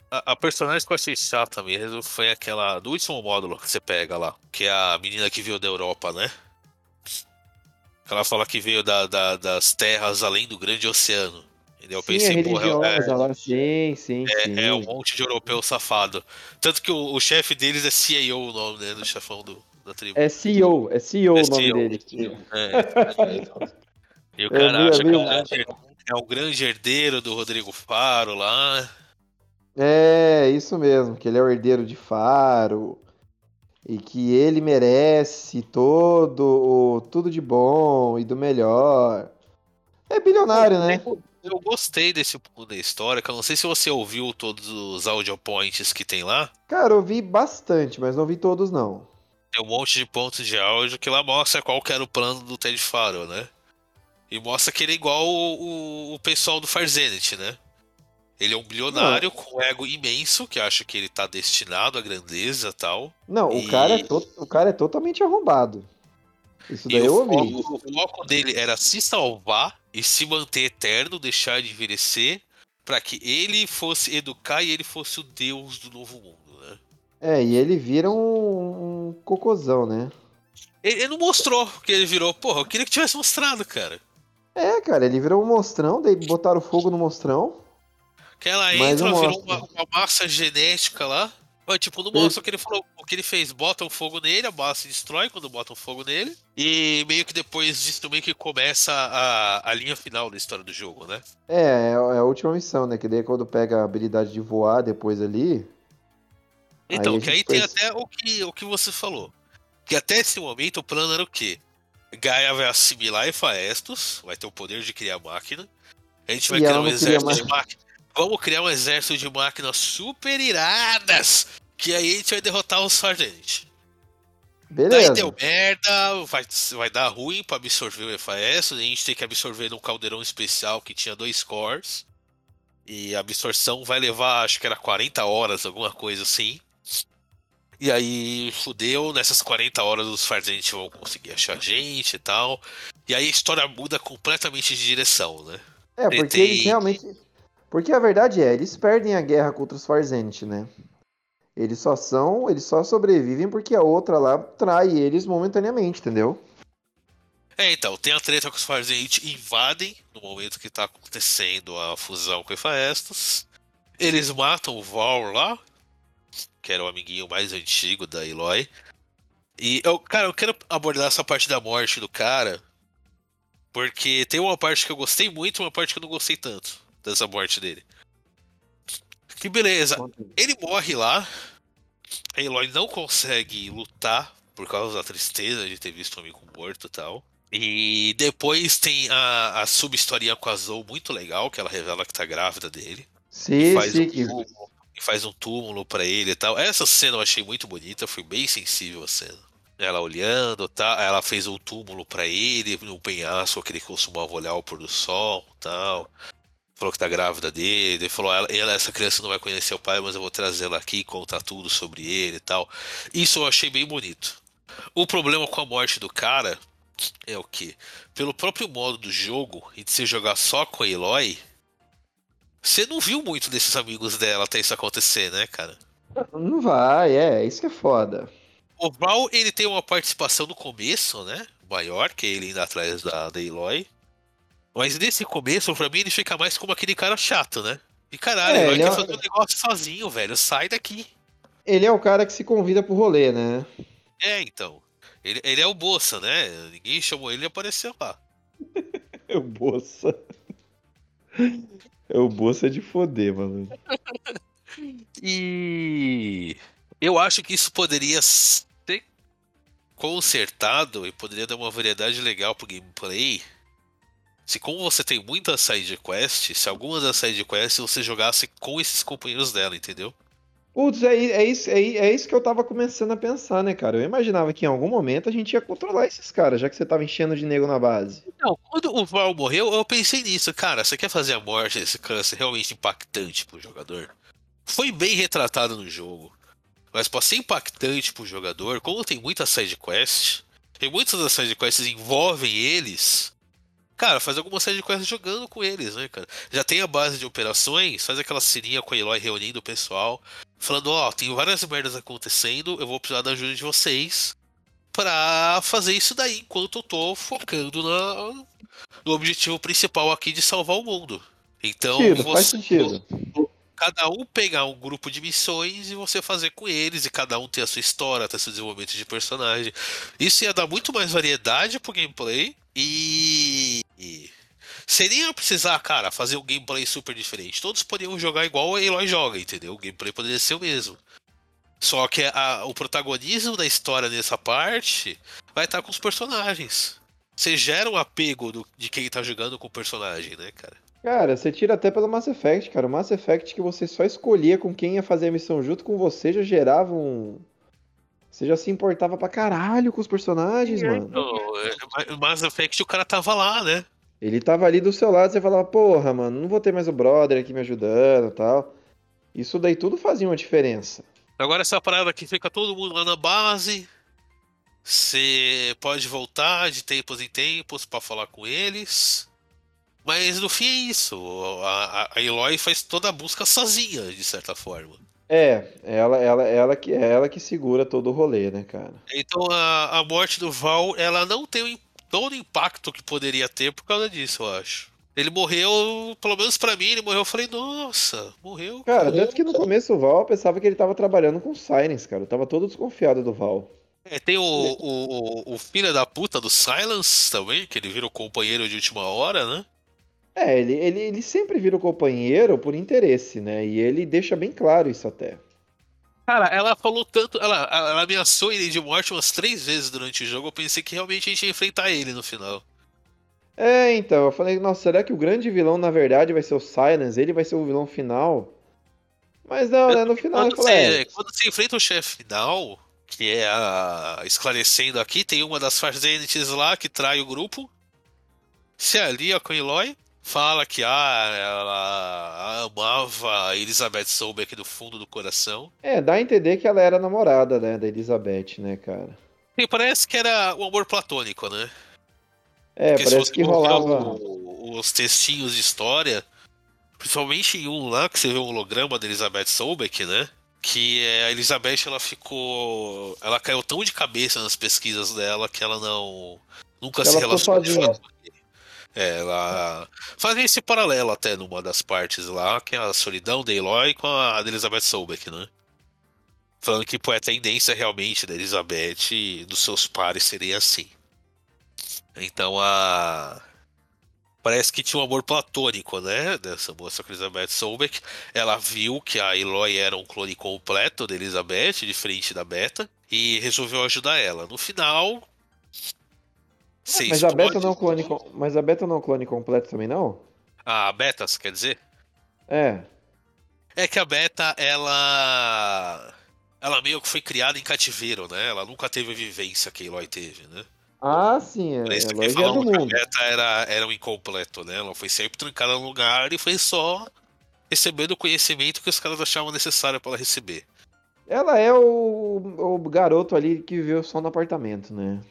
A, a personagem que eu achei chata mesmo foi aquela do último módulo que você pega lá, que é a menina que veio da Europa, né? Ela fala que veio da, da- das terras além do grande oceano. Entendeu? Eu Sim, é pensei, porra, religiosa lá. Sim, sim, sim. é, é um monte de europeu safado. Tanto que o, o chefe deles é CIO, o nome né, do chefão do, da tribo. É CEO, é CEO É o nome CEO. dele. É. E o É cara meio- acha que é um, é um grande herdeiro do Rodrigo Faro lá. É, isso mesmo, que ele é o herdeiro de Faro e que ele merece todo o tudo de bom e do melhor. É bilionário, né? Eu gostei desse ponto da história, que eu não sei se você ouviu todos os audio points que tem lá. Cara, eu vi bastante, mas não vi todos não. Tem um monte de pontos de áudio que lá mostra qual que era o plano do Ted Faro, né? E mostra que ele é igual o, o- o pessoal do Far Zenith, né? Ele é um bilionário com um ego imenso, que acha que ele tá destinado à grandeza e tal. Não, E- o cara é to- o cara é totalmente arrombado. Isso E daí eu o ouvi. o foco dele era se salvar e se manter eterno, deixar de envelhecer, pra que ele fosse educar e ele fosse o deus do novo mundo? É, e ele vira um, um cocôzão, né? Ele, ele não mostrou que ele virou. Porra, eu queria que tivesse mostrado, cara. É, cara, ele virou um monstrão, daí botaram fogo no monstrão. Que ela entra, não virou uma, uma massa genética lá. Mas, tipo, não mostra o que ele falou. O que ele fez, botam fogo nele, a massa se destrói quando botam fogo nele. E meio que depois disso meio que começa a, a linha final da história do jogo, né? É, é a última missão, né? Que daí quando pega a habilidade de voar depois ali. Então, Aí que aí tem até o que, o que você falou. Que até esse momento o plano era o quê? Gaia vai assimilar Hephaestus, vai ter o poder de criar máquina. A gente vai E criar um exército mais- de máquinas. Vamos criar um exército de máquinas super iradas. Que aí a gente vai derrotar os Sargent. Daí Beleza. deu merda, vai, vai dar ruim pra absorver o Hephaestus. A gente tem que absorver num caldeirão especial que tinha dois cores. E a absorção vai levar, acho que era 40 horas, alguma coisa assim. E aí, fudeu, nessas 40 horas os Farzentes vão conseguir achar gente e tal. E aí a história muda completamente de direção, né? É, porque eles realmente. Porque a verdade é, eles perdem a guerra contra os Farzent, né? Eles só são. Eles só sobrevivem porque a outra lá trai eles momentaneamente, entendeu? É, então, tem a treta que os Farzentes invadem no momento que tá acontecendo a fusão com o Hephaestus. Eles matam o Val lá, que era o amiguinho mais antigo da Eloy. E eu, cara, eu quero abordar essa parte da morte do cara, porque tem uma parte que eu gostei muito e uma parte que eu não gostei tanto dessa morte dele. Que beleza, ele morre lá. A Eloy não consegue lutar por causa da tristeza de ter visto o amigo morto e tal. E depois tem a, a sub-historinha com a Zou muito legal, que ela revela que tá grávida dele. Sim, faz, sim. um faz um túmulo pra ele e tal. Essa cena eu achei muito bonita, foi bem sensível a cena. Ela olhando, tá? Ela fez um túmulo pra ele, no penhasco que ele costumava olhar o pôr do sol tal. Falou que tá grávida dele, ele falou, ela, ela- essa criança não vai conhecer o pai, mas eu vou trazê-la aqui contar tudo sobre ele e tal. Isso eu achei bem bonito. O problema com a morte do cara é o que? Pelo próprio modo do jogo, e de você jogar só com a Eloy, você não viu muito desses amigos dela até isso acontecer, né, cara? Não vai, é, isso que é foda. O Val, ele tem uma participação no começo, né? Maior, que é ele indo atrás da, da Eloy. Mas nesse começo, pra mim, ele fica mais como aquele cara chato, né? E caralho, É, Eloy ele quer é um- fazer um negócio sozinho, velho. Sai daqui. Ele é o cara que se convida pro rolê, né? É, então. Ele, ele é o Bolsa, né? Ninguém chamou ele e apareceu lá. É o Bolsa. É o Bolsa de foder, mano. E eu acho que isso poderia ser consertado e poderia dar uma variedade legal pro gameplay. Se como você tem muitas side quests, se algumas das side quests você jogasse com esses companheiros dela, entendeu? Putz, é, é isso, é, é isso que eu tava começando a pensar, né, cara? Eu imaginava que em algum momento a gente ia controlar esses caras, já que você tava enchendo de nego na base. Não, quando o Val morreu, eu pensei nisso. Cara, você quer fazer a morte desse câncer realmente impactante pro jogador? Foi bem retratado no jogo. Mas pra ser impactante pro jogador, como tem muita side quest, e muitas das side quests envolvem eles, cara, faz alguma side quest jogando com eles, né, cara? Já tem a base de operações, faz aquela sininha com a Eloy reunindo o pessoal, falando, ó, tem várias merdas acontecendo, eu vou precisar da ajuda de vocês pra fazer isso daí, enquanto eu tô focando na, no objetivo principal aqui de salvar o mundo. Então, Sentido, faz você- sentido. cada um pegar um grupo de missões e você fazer com eles, e cada um ter a sua história, ter seu desenvolvimento de personagem. Isso ia dar muito mais variedade pro gameplay e. e Seria ia precisar, cara, fazer um gameplay super diferente. Todos poderiam jogar igual a Eloy joga, entendeu? O gameplay poderia ser o mesmo. Só que a- o protagonismo da história nessa parte vai estar com os personagens. Você gera um apego do- de quem tá jogando com o personagem, né, cara? Cara, você tira até pelo Mass Effect, cara. O Mass Effect que você só escolhia com quem ia fazer a missão junto com você já gerava um. Você já se importava pra caralho com os personagens, mano. Então, é, Mass Effect o cara tava lá, né? Ele tava ali do seu lado, você falava, porra, mano, não vou ter mais o brother aqui me ajudando e tal. Isso daí tudo fazia uma diferença. Agora essa parada que fica todo mundo lá na base. Você pode voltar de tempos em tempos pra falar com eles. Mas no fim é isso. A, a- a Eloy faz toda a busca sozinha, de certa forma. É, ela, ela, ela que é ela que segura todo o rolê, né, cara? Então a, a morte do Val, ela não tem o todo o impacto que poderia ter por causa disso, eu acho. Ele morreu, pelo menos pra mim, ele morreu. Eu falei, nossa, morreu. Cara, tanto que no começo o Val eu pensava que ele tava trabalhando com Silence, cara. Eu tava todo desconfiado do Val. É, tem o, o, o, o filho da puta do Silence também, que ele vira o companheiro de última hora, né? É, ele, ele, ele sempre vira o companheiro por interesse, né? E ele deixa bem claro isso até. Cara, ela falou tanto. Ela, ela ameaçou ele de morte umas três vezes durante o jogo. Eu pensei que realmente a gente ia enfrentar ele no final. É, então, eu falei, nossa, será que o grande vilão na verdade vai ser o Silence? Ele vai ser o vilão final? Mas não, né? No final Quando falou, você, é, quando você enfrenta o chefe final, que é a. Esclarecendo aqui, tem uma das Farzenites lá que trai o grupo. Se alia com a Eloy. Fala que ah, ela amava a Elizabeth Sobeck do fundo do coração. é, dá a entender que ela era namorada, né, da Elizabeth, né, cara? E parece que era um amor platônico, né? É, Porque se parece que rolava. o- os textinhos de história, principalmente em um lá que você vê um holograma da Elizabeth Sobeck, né? Que é, a Elizabeth ela ficou. Ela caiu tão de cabeça nas pesquisas dela que ela não. Nunca Ela se relacionou. É, ela fazia esse paralelo até numa das partes lá, que é a solidão da Eloy com a Elizabeth Sobeck, né? Falando que pô, a tendência realmente da Elizabeth e dos seus pares seria assim. Então a. Parece que tinha um amor platônico, né? Dessa moça com Elizabeth Sobeck. Ela viu que a Eloy era um clone completo da Elizabeth, diferente da Beta, e resolveu ajudar ela. No final. Você Mas a explode Beta não é um clone, mas a Beta não é clone completo também, não? A Beta, você quer dizer? É. É que a Beta, ela. Ela meio que foi criada em cativeiro, né? Ela nunca teve a vivência que a Eloy teve, né? Ah, sim, é. É do falam que a mundo. Beta era, era um incompleto, né? Ela foi sempre trancada no lugar e foi só recebendo o conhecimento que os caras achavam necessário para ela receber. Ela é o, o garoto ali que viveu só no apartamento, né?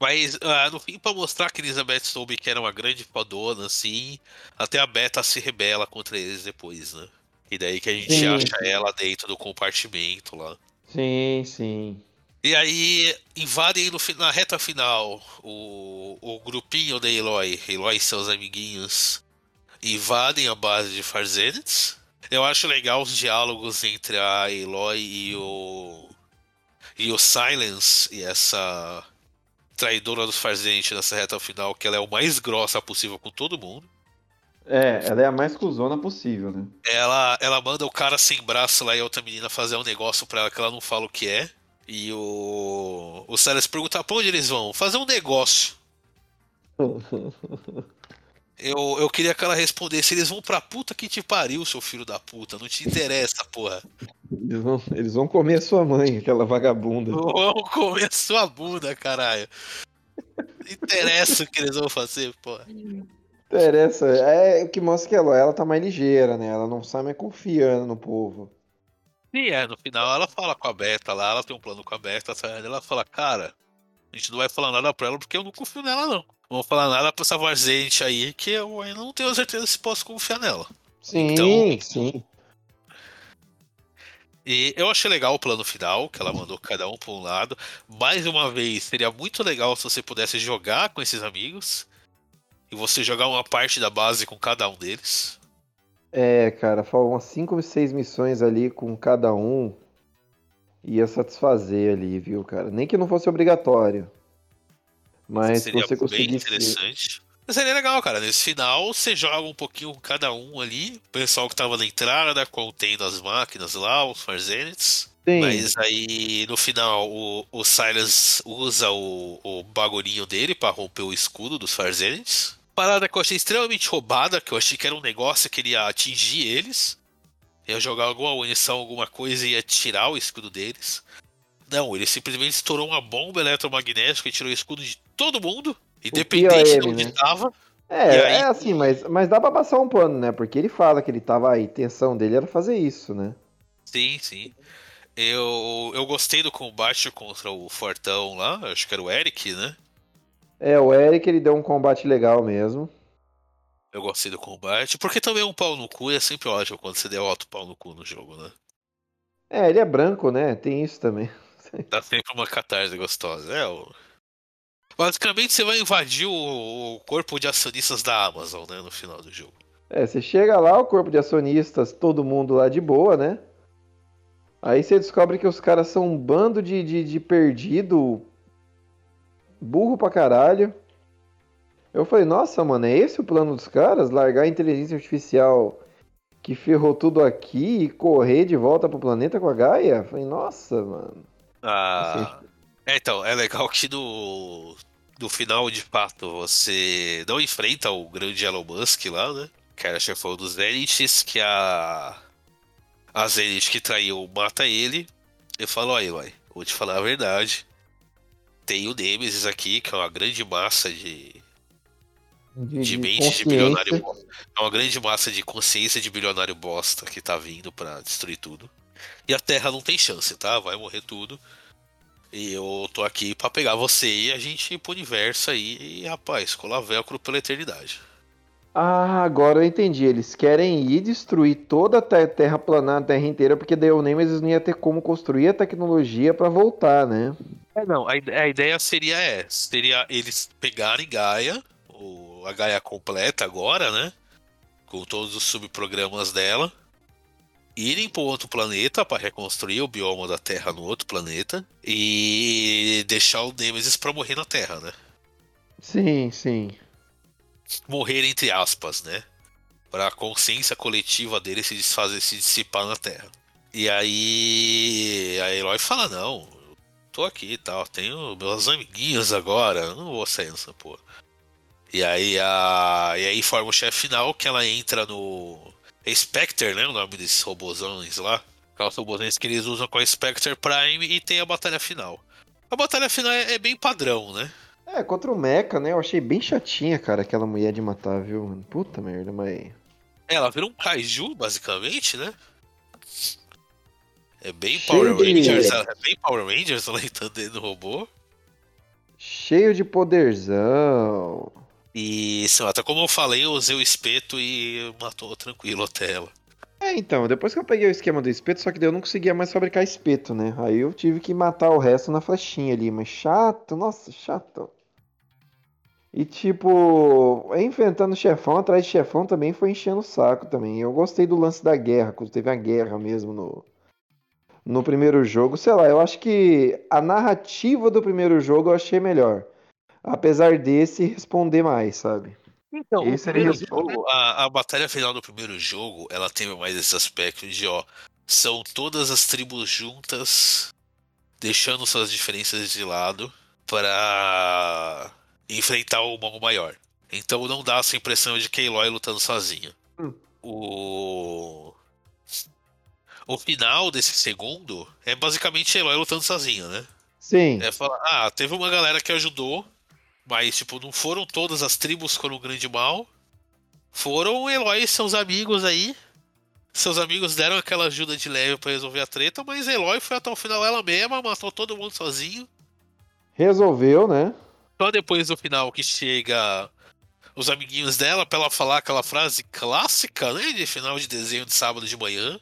Mas ah, no fim, pra mostrar que Elizabeth soube que era uma grande fodona, assim, até a Beta se rebela contra eles depois, né? E daí que a gente Sim, acha sim. ela dentro do compartimento lá. Sim, sim. E aí invadem no, na reta final o, o grupinho da Eloy, Eloy e seus amiguinhos, invadem a base de Farzenitz. Eu acho legal os diálogos entre a Eloy e o e o Silence e essa traidora dos Farzenitz nessa reta final, que ela é o mais grossa possível com todo mundo. É, ela é a mais cuzona possível, né? Ela, ela manda o cara sem braço lá e a outra menina fazer um negócio pra ela que ela não fala o que é. E o. O Silas pergunta pra onde eles vão? Fazer um negócio. Eu, eu queria que ela respondesse: eles vão pra puta que te pariu, seu filho da puta. Não te interessa, porra. Eles vão, eles vão comer a sua mãe, aquela vagabunda. Vamos comer sua bunda, caralho. Interessa o que eles vão fazer, pô. Interessa. É o que mostra que ela, ela tá mais ligeira, né? Ela não sai mais confiando no povo. E é, no final ela fala com a Beta lá, ela tem um plano com a Beta, ela fala, cara, a gente não vai falar nada pra ela porque eu não confio nela, não. Não vou falar nada pra essa Varzente aí que eu ainda não tenho certeza se posso confiar nela. Sim, Então- sim. E eu achei legal o plano final, que ela mandou cada um pra um lado. Mais uma vez, seria muito legal se você pudesse jogar com esses amigos. E você jogar uma parte da base com cada um deles. É, cara, foram umas 5, 6 missões ali com cada um. Ia satisfazer ali, viu, cara? Nem que não fosse obrigatório. Mas se seria você bem conseguisse. interessante. Mas seria legal, cara. Nesse final, você joga um pouquinho com cada um ali. O pessoal que tava na entrada, contendo as máquinas lá, os Farzenets. Sim, Mas aí, no final, o, o Silas usa o, o bagulhinho dele pra romper o escudo dos Farzenets. Parada que eu achei extremamente roubada, que eu achei que era um negócio que ele ia atingir eles. Ia jogar alguma munição, alguma coisa e ia tirar o escudo deles. Não, ele simplesmente estourou uma bomba eletromagnética e tirou o escudo de todo mundo, independente de POM, onde né? tava. É, E aí- é assim, mas, mas dá pra passar um pano, né? Porque ele fala que ele tava a intenção dele era fazer isso, né? Sim, sim. Eu, eu gostei do combate contra o Fortão lá, acho que era o Eric, né? É, o Eric ele deu um combate legal mesmo. Eu gostei do combate, porque também um pau no cu é sempre ótimo quando você derrota o pau no cu no jogo, né? É, ele é branco, né? Tem isso também. Dá sempre uma catarse gostosa. É, o... Basicamente você vai invadir o, corpo de acionistas da Amazon, né, no final do jogo. É, você chega lá, o corpo de acionistas, todo mundo lá de boa, né? Aí você descobre que os caras são um bando de, de, de perdido, burro pra caralho. Eu falei, nossa, mano, é esse o plano dos caras? Largar a inteligência artificial que ferrou tudo aqui e correr de volta pro planeta com a Gaia? Eu falei, nossa, mano. Ah, é, então, é legal que no, no final, de fato, você não enfrenta o grande Elon Musk lá, né? Que era chefão dos Zenites, que a. A Zenit que traiu mata ele. Eu falo, ó, Eloy, vou te falar a verdade. Tem o Nemesis aqui, que é uma grande massa de, De, de mente de bilionário bosta. É uma grande massa de consciência de bilionário bosta que tá vindo pra destruir tudo. E a Terra não tem chance, tá? Vai morrer tudo. E eu tô aqui pra pegar você e a gente ir pro universo aí e, rapaz, colar velcro pela eternidade. Ah, agora eu entendi. Eles querem ir destruir toda a te- Terra planada, a Terra inteira, porque daí o Nemesis não ia ter como construir a tecnologia pra voltar, né? É, não, a, a ideia seria essa. Seria eles pegarem Gaia, o, a Gaia completa agora, né? Com todos os subprogramas dela. Irem para outro planeta para reconstruir o bioma da Terra no outro planeta. E deixar o Nemesis para morrer na Terra, né? Sim, sim. Morrer entre aspas, né? Para a consciência coletiva dele se desfazer, se dissipar na Terra. E aí a Eloy fala, não, tô aqui e tal, tenho meus amiguinhos agora, não vou sair nessa porra. E aí a. E aí forma o chefe final que ela entra no. É Spectre, né? O nome desses robôzões lá. Aquelas robôzões que eles usam com a Spectre Prime e tem a batalha final. A batalha final é, é bem padrão, né? É, contra o Mecha, né? Eu achei bem chatinha, cara, aquela mulher de matar, viu? mano? Puta merda, mas. Ela vira um kaiju, basicamente, né? É bem Cheio Power de- Rangers, ela- é bem Power Rangers ela entrando dentro do robô. Cheio de poderzão. E, sei lá, até como eu falei, eu usei o espeto e matou tranquilo até ela. É, então, depois que eu peguei o esquema do espeto, só que eu não conseguia mais fabricar espeto, né? Aí eu tive que matar o resto na flechinha ali, mas chato, nossa, chato. E tipo, enfrentando chefão atrás de chefão também foi enchendo o saco também. Eu gostei do lance da guerra, quando teve a guerra mesmo no, no primeiro jogo. Sei lá, eu acho que a narrativa do primeiro jogo eu achei melhor. Apesar desse responder mais, sabe? Então, Esse o jogo, a, a batalha final do primeiro jogo, ela teve mais esse aspecto de, ó, são todas as tribos juntas, deixando suas diferenças de lado para enfrentar o mal maior. Então não dá essa impressão de que Aloy lutando sozinho. Hum. O o final desse segundo é basicamente Eloy lutando sozinho, né? Sim. É falar, ah, teve uma galera que ajudou, mas, tipo, não foram todas as tribos com o grande mal. Foram o Eloy e seus amigos aí. Seus amigos deram aquela ajuda de leve pra resolver a treta, mas Eloy foi até o final ela mesma, matou todo mundo sozinho. Resolveu, né? Só depois do final que chega os amiguinhos dela pra ela falar aquela frase clássica, né? De final de desenho de sábado de manhã.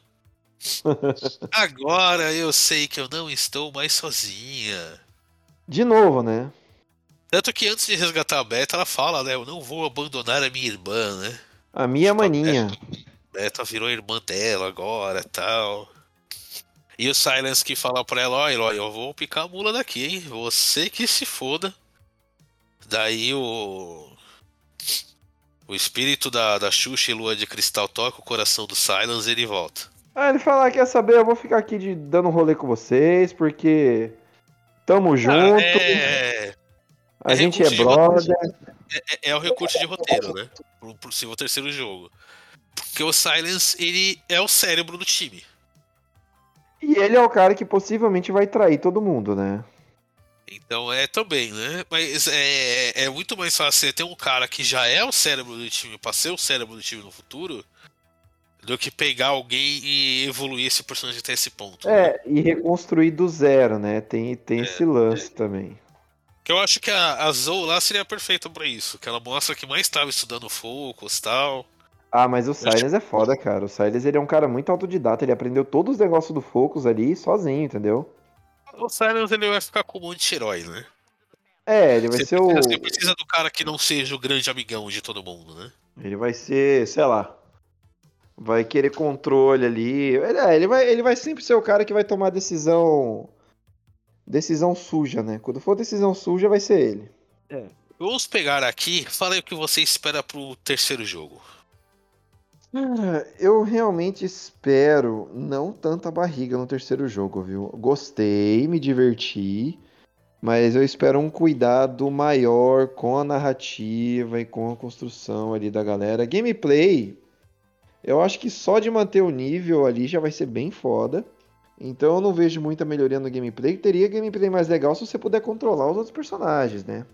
Agora eu sei que eu não estou mais sozinha. De novo, né? Tanto que antes de resgatar a Beta, ela fala, né? Eu não vou abandonar a minha irmã, né? A minha maninha. Beta virou irmã dela agora tal. E o Silence que fala pra ela, ó, Eloy, eu vou picar a mula daqui, hein? Você que se foda. Daí o. O espírito da, da Xuxa e Lua de Cristal toca o coração do Silence e ele volta. Ah, ele fala, quer saber, eu vou ficar aqui de, dando um rolê com vocês, porque tamo junto, Ah, é, a é gente é brother. é, é o recurso de roteiro, né? Pro possível terceiro jogo. Porque o Silence, ele é o cérebro do time. E ele é o cara que possivelmente vai trair todo mundo, né? Então é também, né? Mas é, é muito mais fácil você ter um cara que já é o cérebro do time pra ser o cérebro do time no futuro do que pegar alguém e evoluir esse personagem até esse ponto. né? É, e reconstruir do zero, né? Tem, tem esse lance também. Que eu acho que a, a Zou lá seria perfeita pra isso. Que ela mostra que mais estava estudando Focus e tal. Ah, mas o Silas é foda, cara. O Silas ele é um cara muito autodidata, ele aprendeu todos os negócios do Focus ali sozinho, entendeu? O Silence ele vai ficar com um monte de herói, né? É, ele vai Você ser o. precisa, você precisa do cara que não seja o grande amigão de todo mundo, né? Ele vai ser, sei lá. Vai querer controle ali. Ele, é, ele, vai, ele vai sempre ser o cara que vai tomar decisão. Decisão suja, né? Quando for decisão suja, vai ser ele. Vamos pegar aqui, fala aí o que você espera pro terceiro jogo. Cara, eu realmente espero não tanta barriga no terceiro jogo, viu? Gostei, me diverti, mas eu espero um cuidado maior com a narrativa e com a construção ali da galera. Gameplay, eu acho que só de manter o nível ali já vai ser bem foda. Então eu não vejo muita melhoria no gameplay. Teria gameplay mais legal se você puder controlar os outros personagens, né?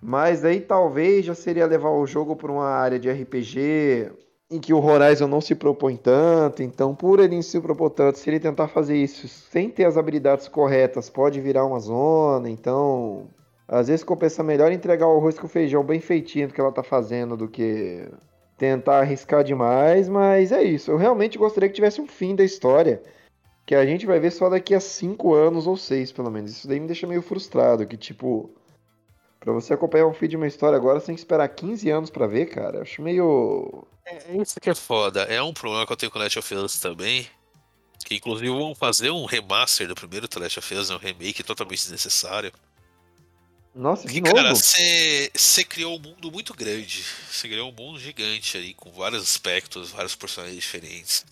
Mas aí talvez já seria levar o jogo para uma área de RPG em que o Horizon não se propõe tanto. Então, por ele não se propor tanto, se ele tentar fazer isso sem ter as habilidades corretas, pode virar uma zona. Então, às vezes compensa melhor entregar o arroz com feijão bem feitinho do que ela tá fazendo do que tentar arriscar demais. Mas é isso. Eu realmente gostaria que tivesse um fim da história. Que a gente vai ver só daqui a 5 anos ou 6, pelo menos. Isso daí me deixa meio frustrado. Que, tipo, pra você acompanhar um fim de uma história agora, você tem que esperar 15 anos pra ver, cara. Eu acho meio. É isso que é foda. É um problema que eu tenho com Last of Us também. Que inclusive vão fazer um remaster do primeiro The Last of Us, um remake totalmente desnecessário. Nossa, de Porque, cara, você criou um mundo muito grande. Você criou um mundo gigante aí, com vários aspectos, vários personagens diferentes.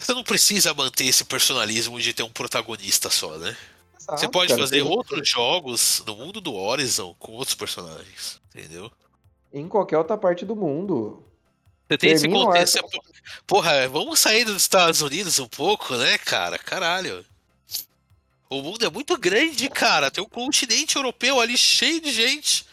Você não precisa manter esse personalismo de ter um protagonista só, né? Você Exato, pode cara, fazer outros jogos no mundo do Horizon com outros personagens, entendeu? Em qualquer outra parte do mundo. Você tem esse contexto. você- Porra, vamos sair dos Estados Unidos um pouco, né, cara? Caralho. O mundo é muito grande, cara. Tem um continente europeu ali cheio de gente.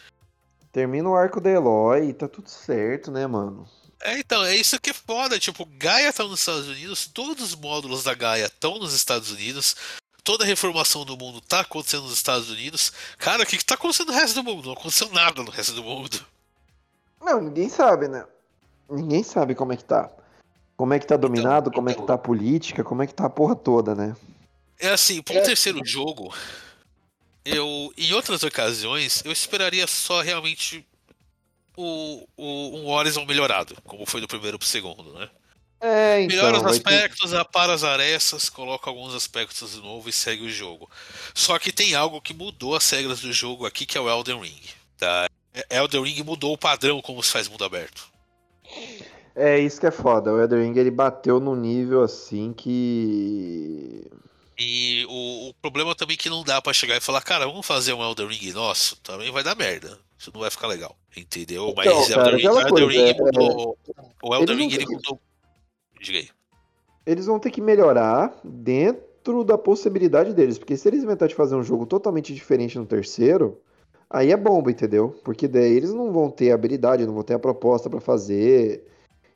Termina o arco da Eloy tá tudo certo, né, mano? É, então, é isso que é foda. Tipo, Gaia tá nos Estados Unidos, todos os módulos da Gaia estão nos Estados Unidos, toda a reformação do mundo tá acontecendo nos Estados Unidos. Cara, o que, que tá acontecendo no resto do mundo? Não aconteceu nada no resto do mundo. Não, ninguém sabe, né? Ninguém sabe como é que tá. Como é que tá dominado, como é que tá a política, como é que tá a porra toda, né? É assim, para um terceiro jogo, eu, em outras ocasiões, eu esperaria só realmente o, o, um Horizon melhorado, como foi do primeiro pro segundo, né? É, então. Melhora os ter- aspectos, apara as arestas, coloca alguns aspectos de novo e segue o jogo. Só que tem algo que mudou as regras do jogo aqui, que é o Elden Ring. Tá? Elden Ring mudou o padrão como se faz mundo aberto. É isso que é foda. O Elden Ring ele bateu num nível assim que. E o, o problema também é que não dá pra chegar e falar, cara, vamos fazer um Elden Ring nosso, também vai dar merda. Isso não vai ficar legal. Entendeu? Mas Então, cara, Elden Ring, Elden Ring é- mudou. O Elden Ring ele mudou. Diga aí. eles vão ter que melhorar dentro da possibilidade deles. Porque se eles inventarem de fazer um jogo totalmente diferente no terceiro, aí é bomba, entendeu? Porque daí eles não vão ter a habilidade, não vão ter a proposta pra fazer.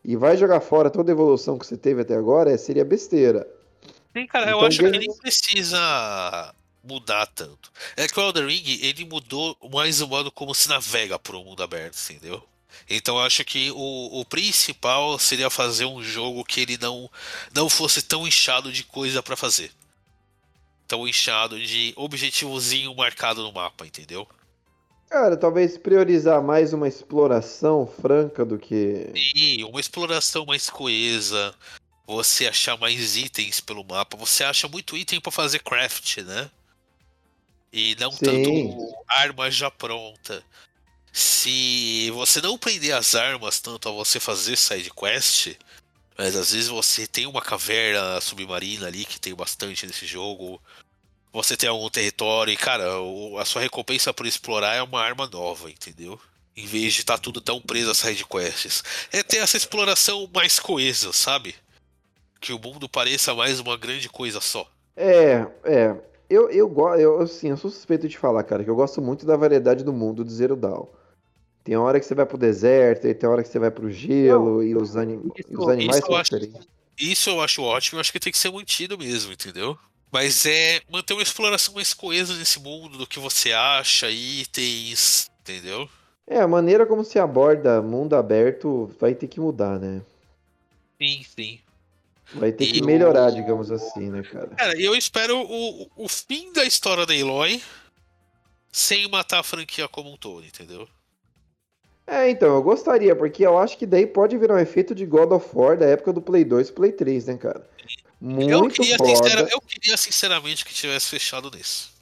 E vai jogar fora toda a evolução que você teve até agora, é, seria besteira. Sim, cara, eu Então, acho que nem precisa mudar tanto. É que o Elden Ring, ele mudou mais o modo como se navega por um mundo aberto, entendeu? Então eu acho que o, o principal seria fazer um jogo que ele não, não fosse tão inchado de coisa pra fazer. Tão inchado de objetivozinho marcado no mapa, entendeu? Cara, talvez priorizar mais uma exploração franca do que. E uma exploração mais coesa, você achar mais itens pelo mapa, você acha muito item pra fazer craft, né? E não Sim. tanto arma já pronta. Se você não prender as armas tanto a você fazer side quest, mas às vezes você tem uma caverna submarina ali que tem bastante nesse jogo. Você tem algum território e, cara, a sua recompensa por explorar é uma arma nova, entendeu? Em vez de estar tudo tão preso a side quests. É ter essa exploração mais coesa, sabe? Que o mundo pareça mais uma grande coisa só. É, é. Eu, eu, eu, assim, eu sou suspeito de falar, cara, que eu gosto muito da variedade do mundo de Zero Dawn. Tem hora que você vai pro deserto, e tem hora que você vai pro gelo, e os, anim... isso- e os animais isso eu são acho- diferentes. Isso eu acho ótimo, eu acho que tem que ser mantido mesmo, entendeu? Mas é manter uma exploração mais coesa nesse mundo, do que você acha, itens, entendeu? É, a maneira como se aborda mundo aberto vai ter que mudar, né? Sim, sim. Vai ter que Eu- melhorar, digamos assim, né, cara? Cara, eu espero o, o fim da história da Eloy sem matar a franquia como um todo, entendeu? É, então, eu gostaria, porque eu acho que daí pode virar um efeito de God of War da época do Play 2 e Play 3, né, cara? eu, Muito queria foda. sincera- eu queria sinceramente que tivesse fechado nisso.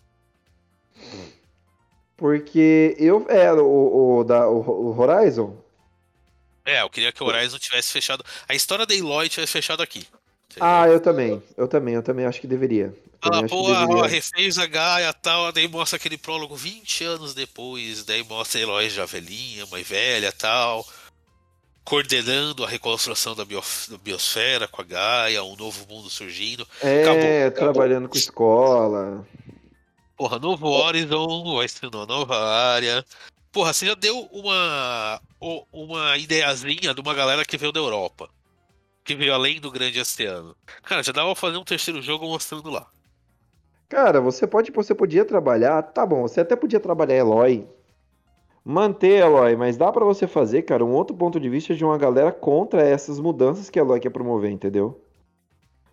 Porque eu. É, o, o, da, o, o Horizon. É, eu queria que o Horizon tivesse fechado. A história da Eloy tivesse fechado aqui. Ah, eu também. Eu também, eu também acho que deveria. Também Ah, pô, ó, refez a Gaia e tal, daí mostra aquele prólogo 20 anos depois, daí mostra a Eloy já velhinha, mãe velha tal, coordenando a reconstrução da, biof- da biosfera com a Gaia, um novo mundo surgindo. É, acabou, acabou. trabalhando com escola. Porra, novo Horizon, vai ser uma nova área. Porra, você já deu uma, uma ideiazinha de uma galera que veio da Europa. Que veio além do grande oceano. Cara, já dava pra fazer um terceiro jogo mostrando lá. Cara, você pode, você podia trabalhar, tá bom, você até podia trabalhar Eloy, manter Eloy, mas dá pra você fazer, cara, um outro ponto de vista de uma galera contra essas mudanças que a Eloy quer promover, entendeu?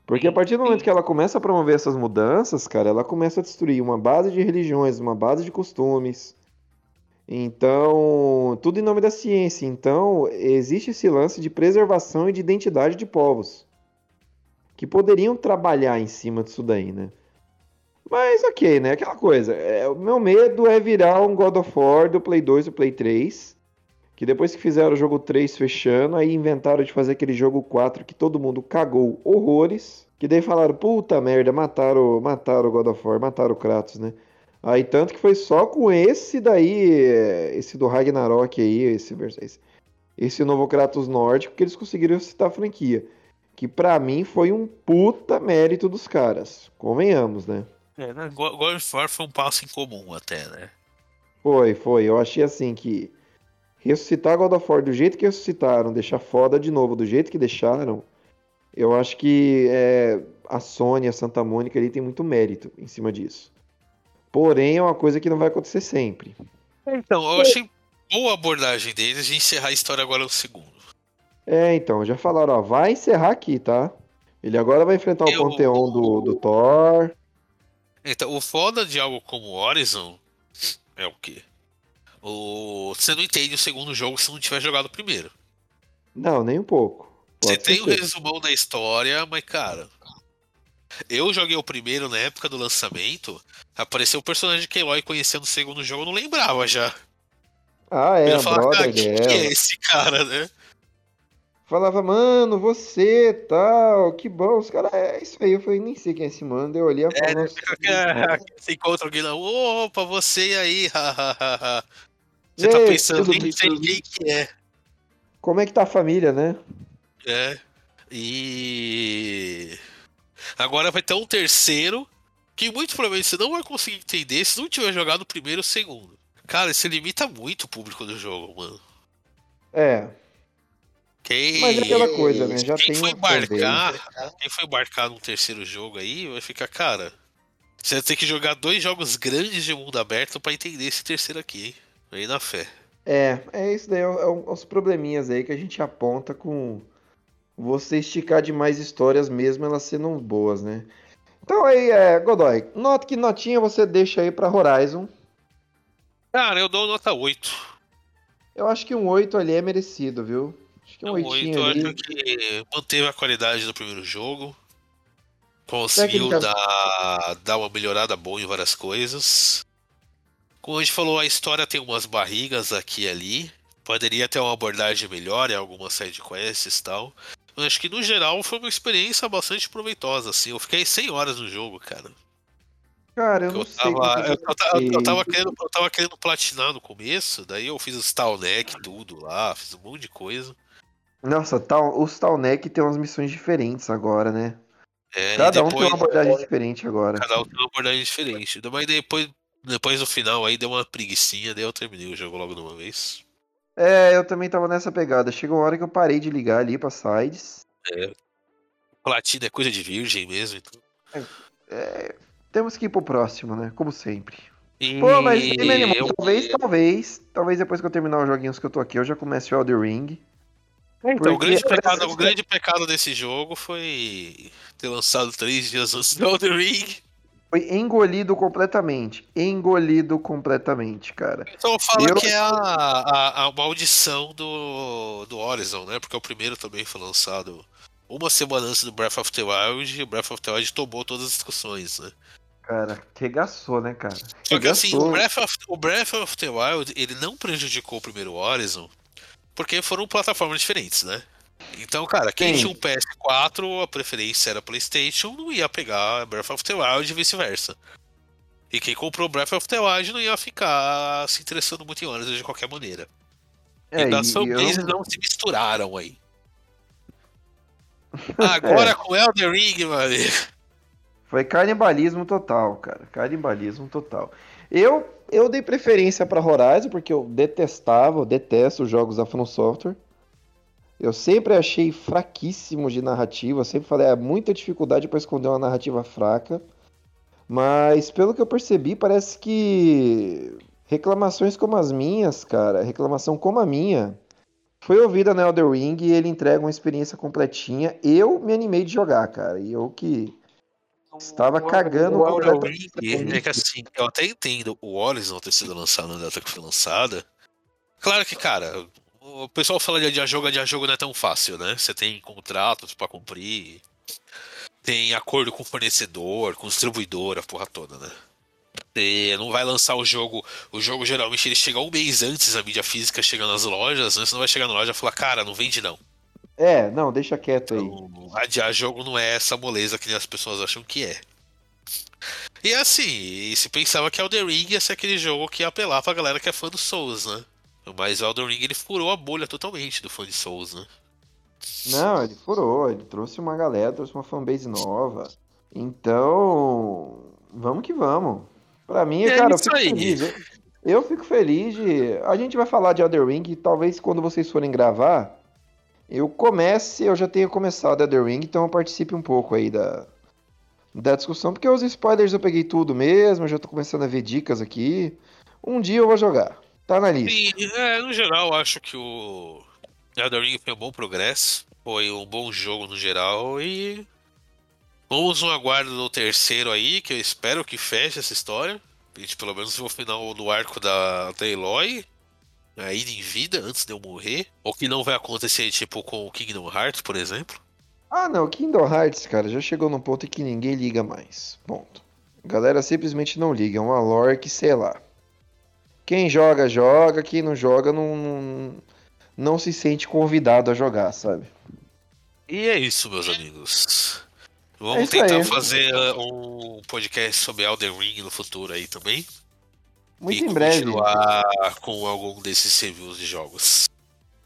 Porque a partir do momento que ela começa a promover essas mudanças, cara, ela começa a destruir uma base de religiões, uma base de costumes. Então, tudo em nome da ciência. Então, existe esse lance de preservação e de identidade de povos que poderiam trabalhar em cima disso daí, né? Mas ok, né? Aquela coisa. É, o meu medo é virar um God of War do Play 2 e Play 3. Que depois que fizeram o jogo 3 fechando, aí inventaram de fazer aquele jogo 4 que todo mundo cagou horrores. Que daí falaram, puta merda, mataram, mataram o God of War, mataram o Kratos, né? Aí tanto que foi só com esse daí, é, esse do Ragnarok aí, esse, vers- esse, esse novo Kratos nórdico, que eles conseguiram citar a franquia. Que pra mim foi um puta mérito dos caras. Convenhamos, né? É, né? God of War foi um passo em comum até, né? Foi, foi. Eu achei assim que ressuscitar God of War do jeito que ressuscitaram, deixar foda de novo do jeito que deixaram, eu acho que é, a Sony, a Santa Mônica ali tem muito mérito em cima disso. Porém, é uma coisa que não vai acontecer sempre. Então, eu achei boa a abordagem deles de encerrar a história agora no segundo. É, então, já falaram, ó, vai encerrar aqui, tá? Ele agora vai enfrentar o Eu- panteão do, do Thor. Então, o foda de algo como Horizon é o quê? O... Você não entende o segundo jogo se não tiver jogado o primeiro. Não, nem um pouco. Você Pode tem ser o feito. resumão da história, mas cara. Eu joguei o primeiro na época do lançamento. Apareceu o personagem que Eloy conhecia no segundo jogo, eu não lembrava já. Ah, é, eu a falava, cara, brother quem que é esse cara, né? Falava, mano, você, tal, que bom. Os caras, é isso aí. Eu falei, nem sei quem é esse mano. Eu olhei falei, É, né? nossa, Você encontra alguém lá, opa, você aí, hahaha. Você tá pensando, nem sei quem que é. como é que tá a família, né? É. E agora vai ter um terceiro que muito provavelmente você não vai conseguir entender se não tiver jogado o primeiro ou o segundo. Cara, isso limita muito o público do jogo, mano. É, Quem, mas é aquela coisa, né? Já quem tem foi embarcar, quem foi embarcar num terceiro jogo aí, vai ficar, cara. Você vai ter que jogar dois jogos grandes de mundo aberto pra entender esse terceiro aqui, hein? Aí na fé. É, é isso daí, é, é os probleminhas aí que a gente aponta com você esticar demais histórias, mesmo elas sendo boas, né? Então aí, é, Godoy, nota que notinha você deixa aí pra Horizon. Cara, eu dou nota 8. Eu acho que um 8 ali é merecido, viu? Acho que um Um 8, 8 eu ali. acho que manteve a qualidade do primeiro jogo. Conseguiu Técnica- dar, dar uma melhorada boa em várias coisas. Como a gente falou, a história tem umas barrigas aqui e ali. Poderia ter uma abordagem melhor em algumas sidequests e tal. Eu acho que no geral foi uma experiência bastante proveitosa, assim. Eu fiquei 100 horas no jogo, cara. Cara, eu Eu não sei tava, quanto eu, eu tava- eu tava querendo, eu tava querendo platinar no começo, daí eu fiz os Tal Neck, tudo lá, fiz um monte de coisa. Nossa, tal, os Talneck tem umas missões diferentes agora, né? É, Cada um tem depois- uma abordagem diferente agora. Cada um tem uma abordagem diferente. Mas depois, depois do final aí deu uma preguiçinha, daí eu terminei o jogo logo de uma vez. É, eu também tava nessa pegada. Chegou uma hora que eu parei de ligar ali pra sides. Platina é coisa de virgem mesmo. Então. É, temos que ir pro próximo, né? Como sempre. E Pô, mas me animou. eu- Talvez, talvez, talvez depois que eu terminar os joguinhos que eu tô aqui, eu já comece o Elder Ring. Então, o, grande pecado, o grande pecado desse jogo foi ter lançado três dias antes do Elden Ring. Foi engolido completamente. Engolido completamente, cara. Então fala Eu- que é a, a, a maldição do, do Horizon, né? Porque o primeiro também foi lançado uma semana antes do Breath of the Wild e o Breath of the Wild tomou todas as discussões, né? Cara, regaçou, né, cara? Só que assim, o. Breath, of, o Breath of the Wild, ele não prejudicou o primeiro Horizon, porque foram plataformas diferentes, né? Então, cara, quem Sim. tinha um PS4, a preferência era PlayStation, não ia pegar Breath of the Wild e vice-versa. E quem comprou Breath of the Wild não ia ficar se interessando muito em Horizon de qualquer maneira. É, e as e- e eu- fanbases não se misturaram aí. Agora É. com Elden Ring, mano. Foi canibalismo total, cara. Canibalismo total. Eu, eu dei preferência pra Horizon porque eu detestava, eu detesto os jogos da From Software. Eu sempre achei fraquíssimo de narrativa, eu sempre falei, é muita dificuldade pra esconder uma narrativa fraca. Mas pelo que eu percebi, parece que reclamações como as minhas, cara, reclamação como a minha, foi ouvida no Elder Ring e ele entrega uma experiência completinha. Eu me animei de jogar, cara. E eu que Estava cagando o Elden completamente. Ring é que assim, eu até entendo o Horizon ter sido lançado na data que foi lançada. Claro que, cara, o pessoal fala de adiar jogo, adiar jogo não é tão fácil, né? Você tem contratos pra cumprir, tem acordo com fornecedor, com o distribuidor, a porra toda, né? Você não vai lançar o jogo. O jogo geralmente ele chega um mês antes da mídia física chega nas lojas, né? Você não vai chegar na loja e falar, cara, não vende não. É, não, deixa quieto aí. Então, adiar jogo não é essa moleza que as pessoas acham que é. E assim, se pensava que Elden Ring ia ser aquele jogo que ia apelar pra galera que é fã do Souls, né? Mas o Elden Ring ele furou a bolha totalmente do fã de Souls, né? Não, ele furou, ele trouxe uma galera, trouxe uma fanbase nova. Então, vamos que vamos. Pra mim, É cara, eu fico aí. feliz. Eu, eu fico feliz de. A gente vai falar de Elder Ring, e talvez quando vocês forem gravar, eu comece, eu já tenha começado Elder Ring, então eu participe um pouco aí da, da discussão, porque os spoilers eu peguei tudo mesmo, eu já tô começando a ver dicas aqui. Um dia eu vou jogar. Tá na lista. E, é, no geral, acho que o Elden Ring foi um bom progresso. Foi um bom jogo no geral e. Vamos no aguardo do terceiro aí, que eu espero que feche essa história. A gente pelo menos o final do arco da, da Eloy. Ainda em vida, antes de eu morrer. O que não vai acontecer, tipo, com o Kingdom Hearts, por exemplo. Ah, não, Kingdom Hearts, cara, já chegou num ponto em que ninguém liga mais. Ponto. A galera simplesmente não liga, é uma lore que, sei lá. Quem joga, joga, quem não joga, não, não, não se sente convidado a jogar, sabe? E é isso, meus amigos. É Vamos isso tentar aí. fazer uh, um podcast sobre Elden Ring no futuro aí também. Muito e em breve. continuar com algum desses reviews de jogos.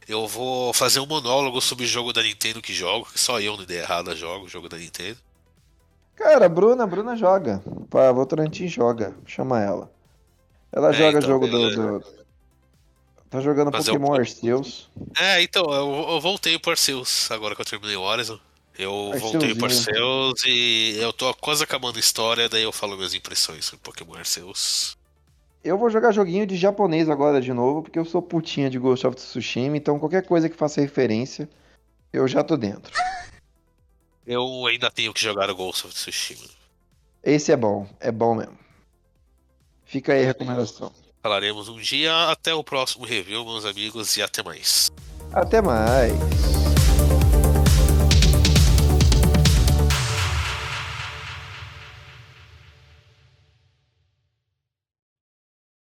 Eu vou fazer um monólogo sobre o jogo da Nintendo que jogo, que só eu no Ideia Errada jogo o jogo da Nintendo. Cara, a Bruna, a Bruna joga. Pá, Votorantim joga. Chama ela. Ela É, joga então, jogo do, do- Tá jogando Fazer um Pokémon pouco. Arceus. É, então, eu, eu voltei pro Arceus agora que eu terminei o Horizon. Eu voltei pro. Arceus e eu tô quase acabando a história, daí eu falo minhas impressões sobre Pokémon Arceus. Eu vou jogar joguinho de japonês agora de novo, porque eu sou putinha de Ghost of Tsushima, então qualquer coisa que faça referência, eu já tô dentro. Eu ainda tenho que jogar o Ghost of Tsushima. Esse é bom, é bom mesmo. Fica aí a recomendação. Falaremos um dia. Até o próximo review, meus amigos, e até mais. Até mais.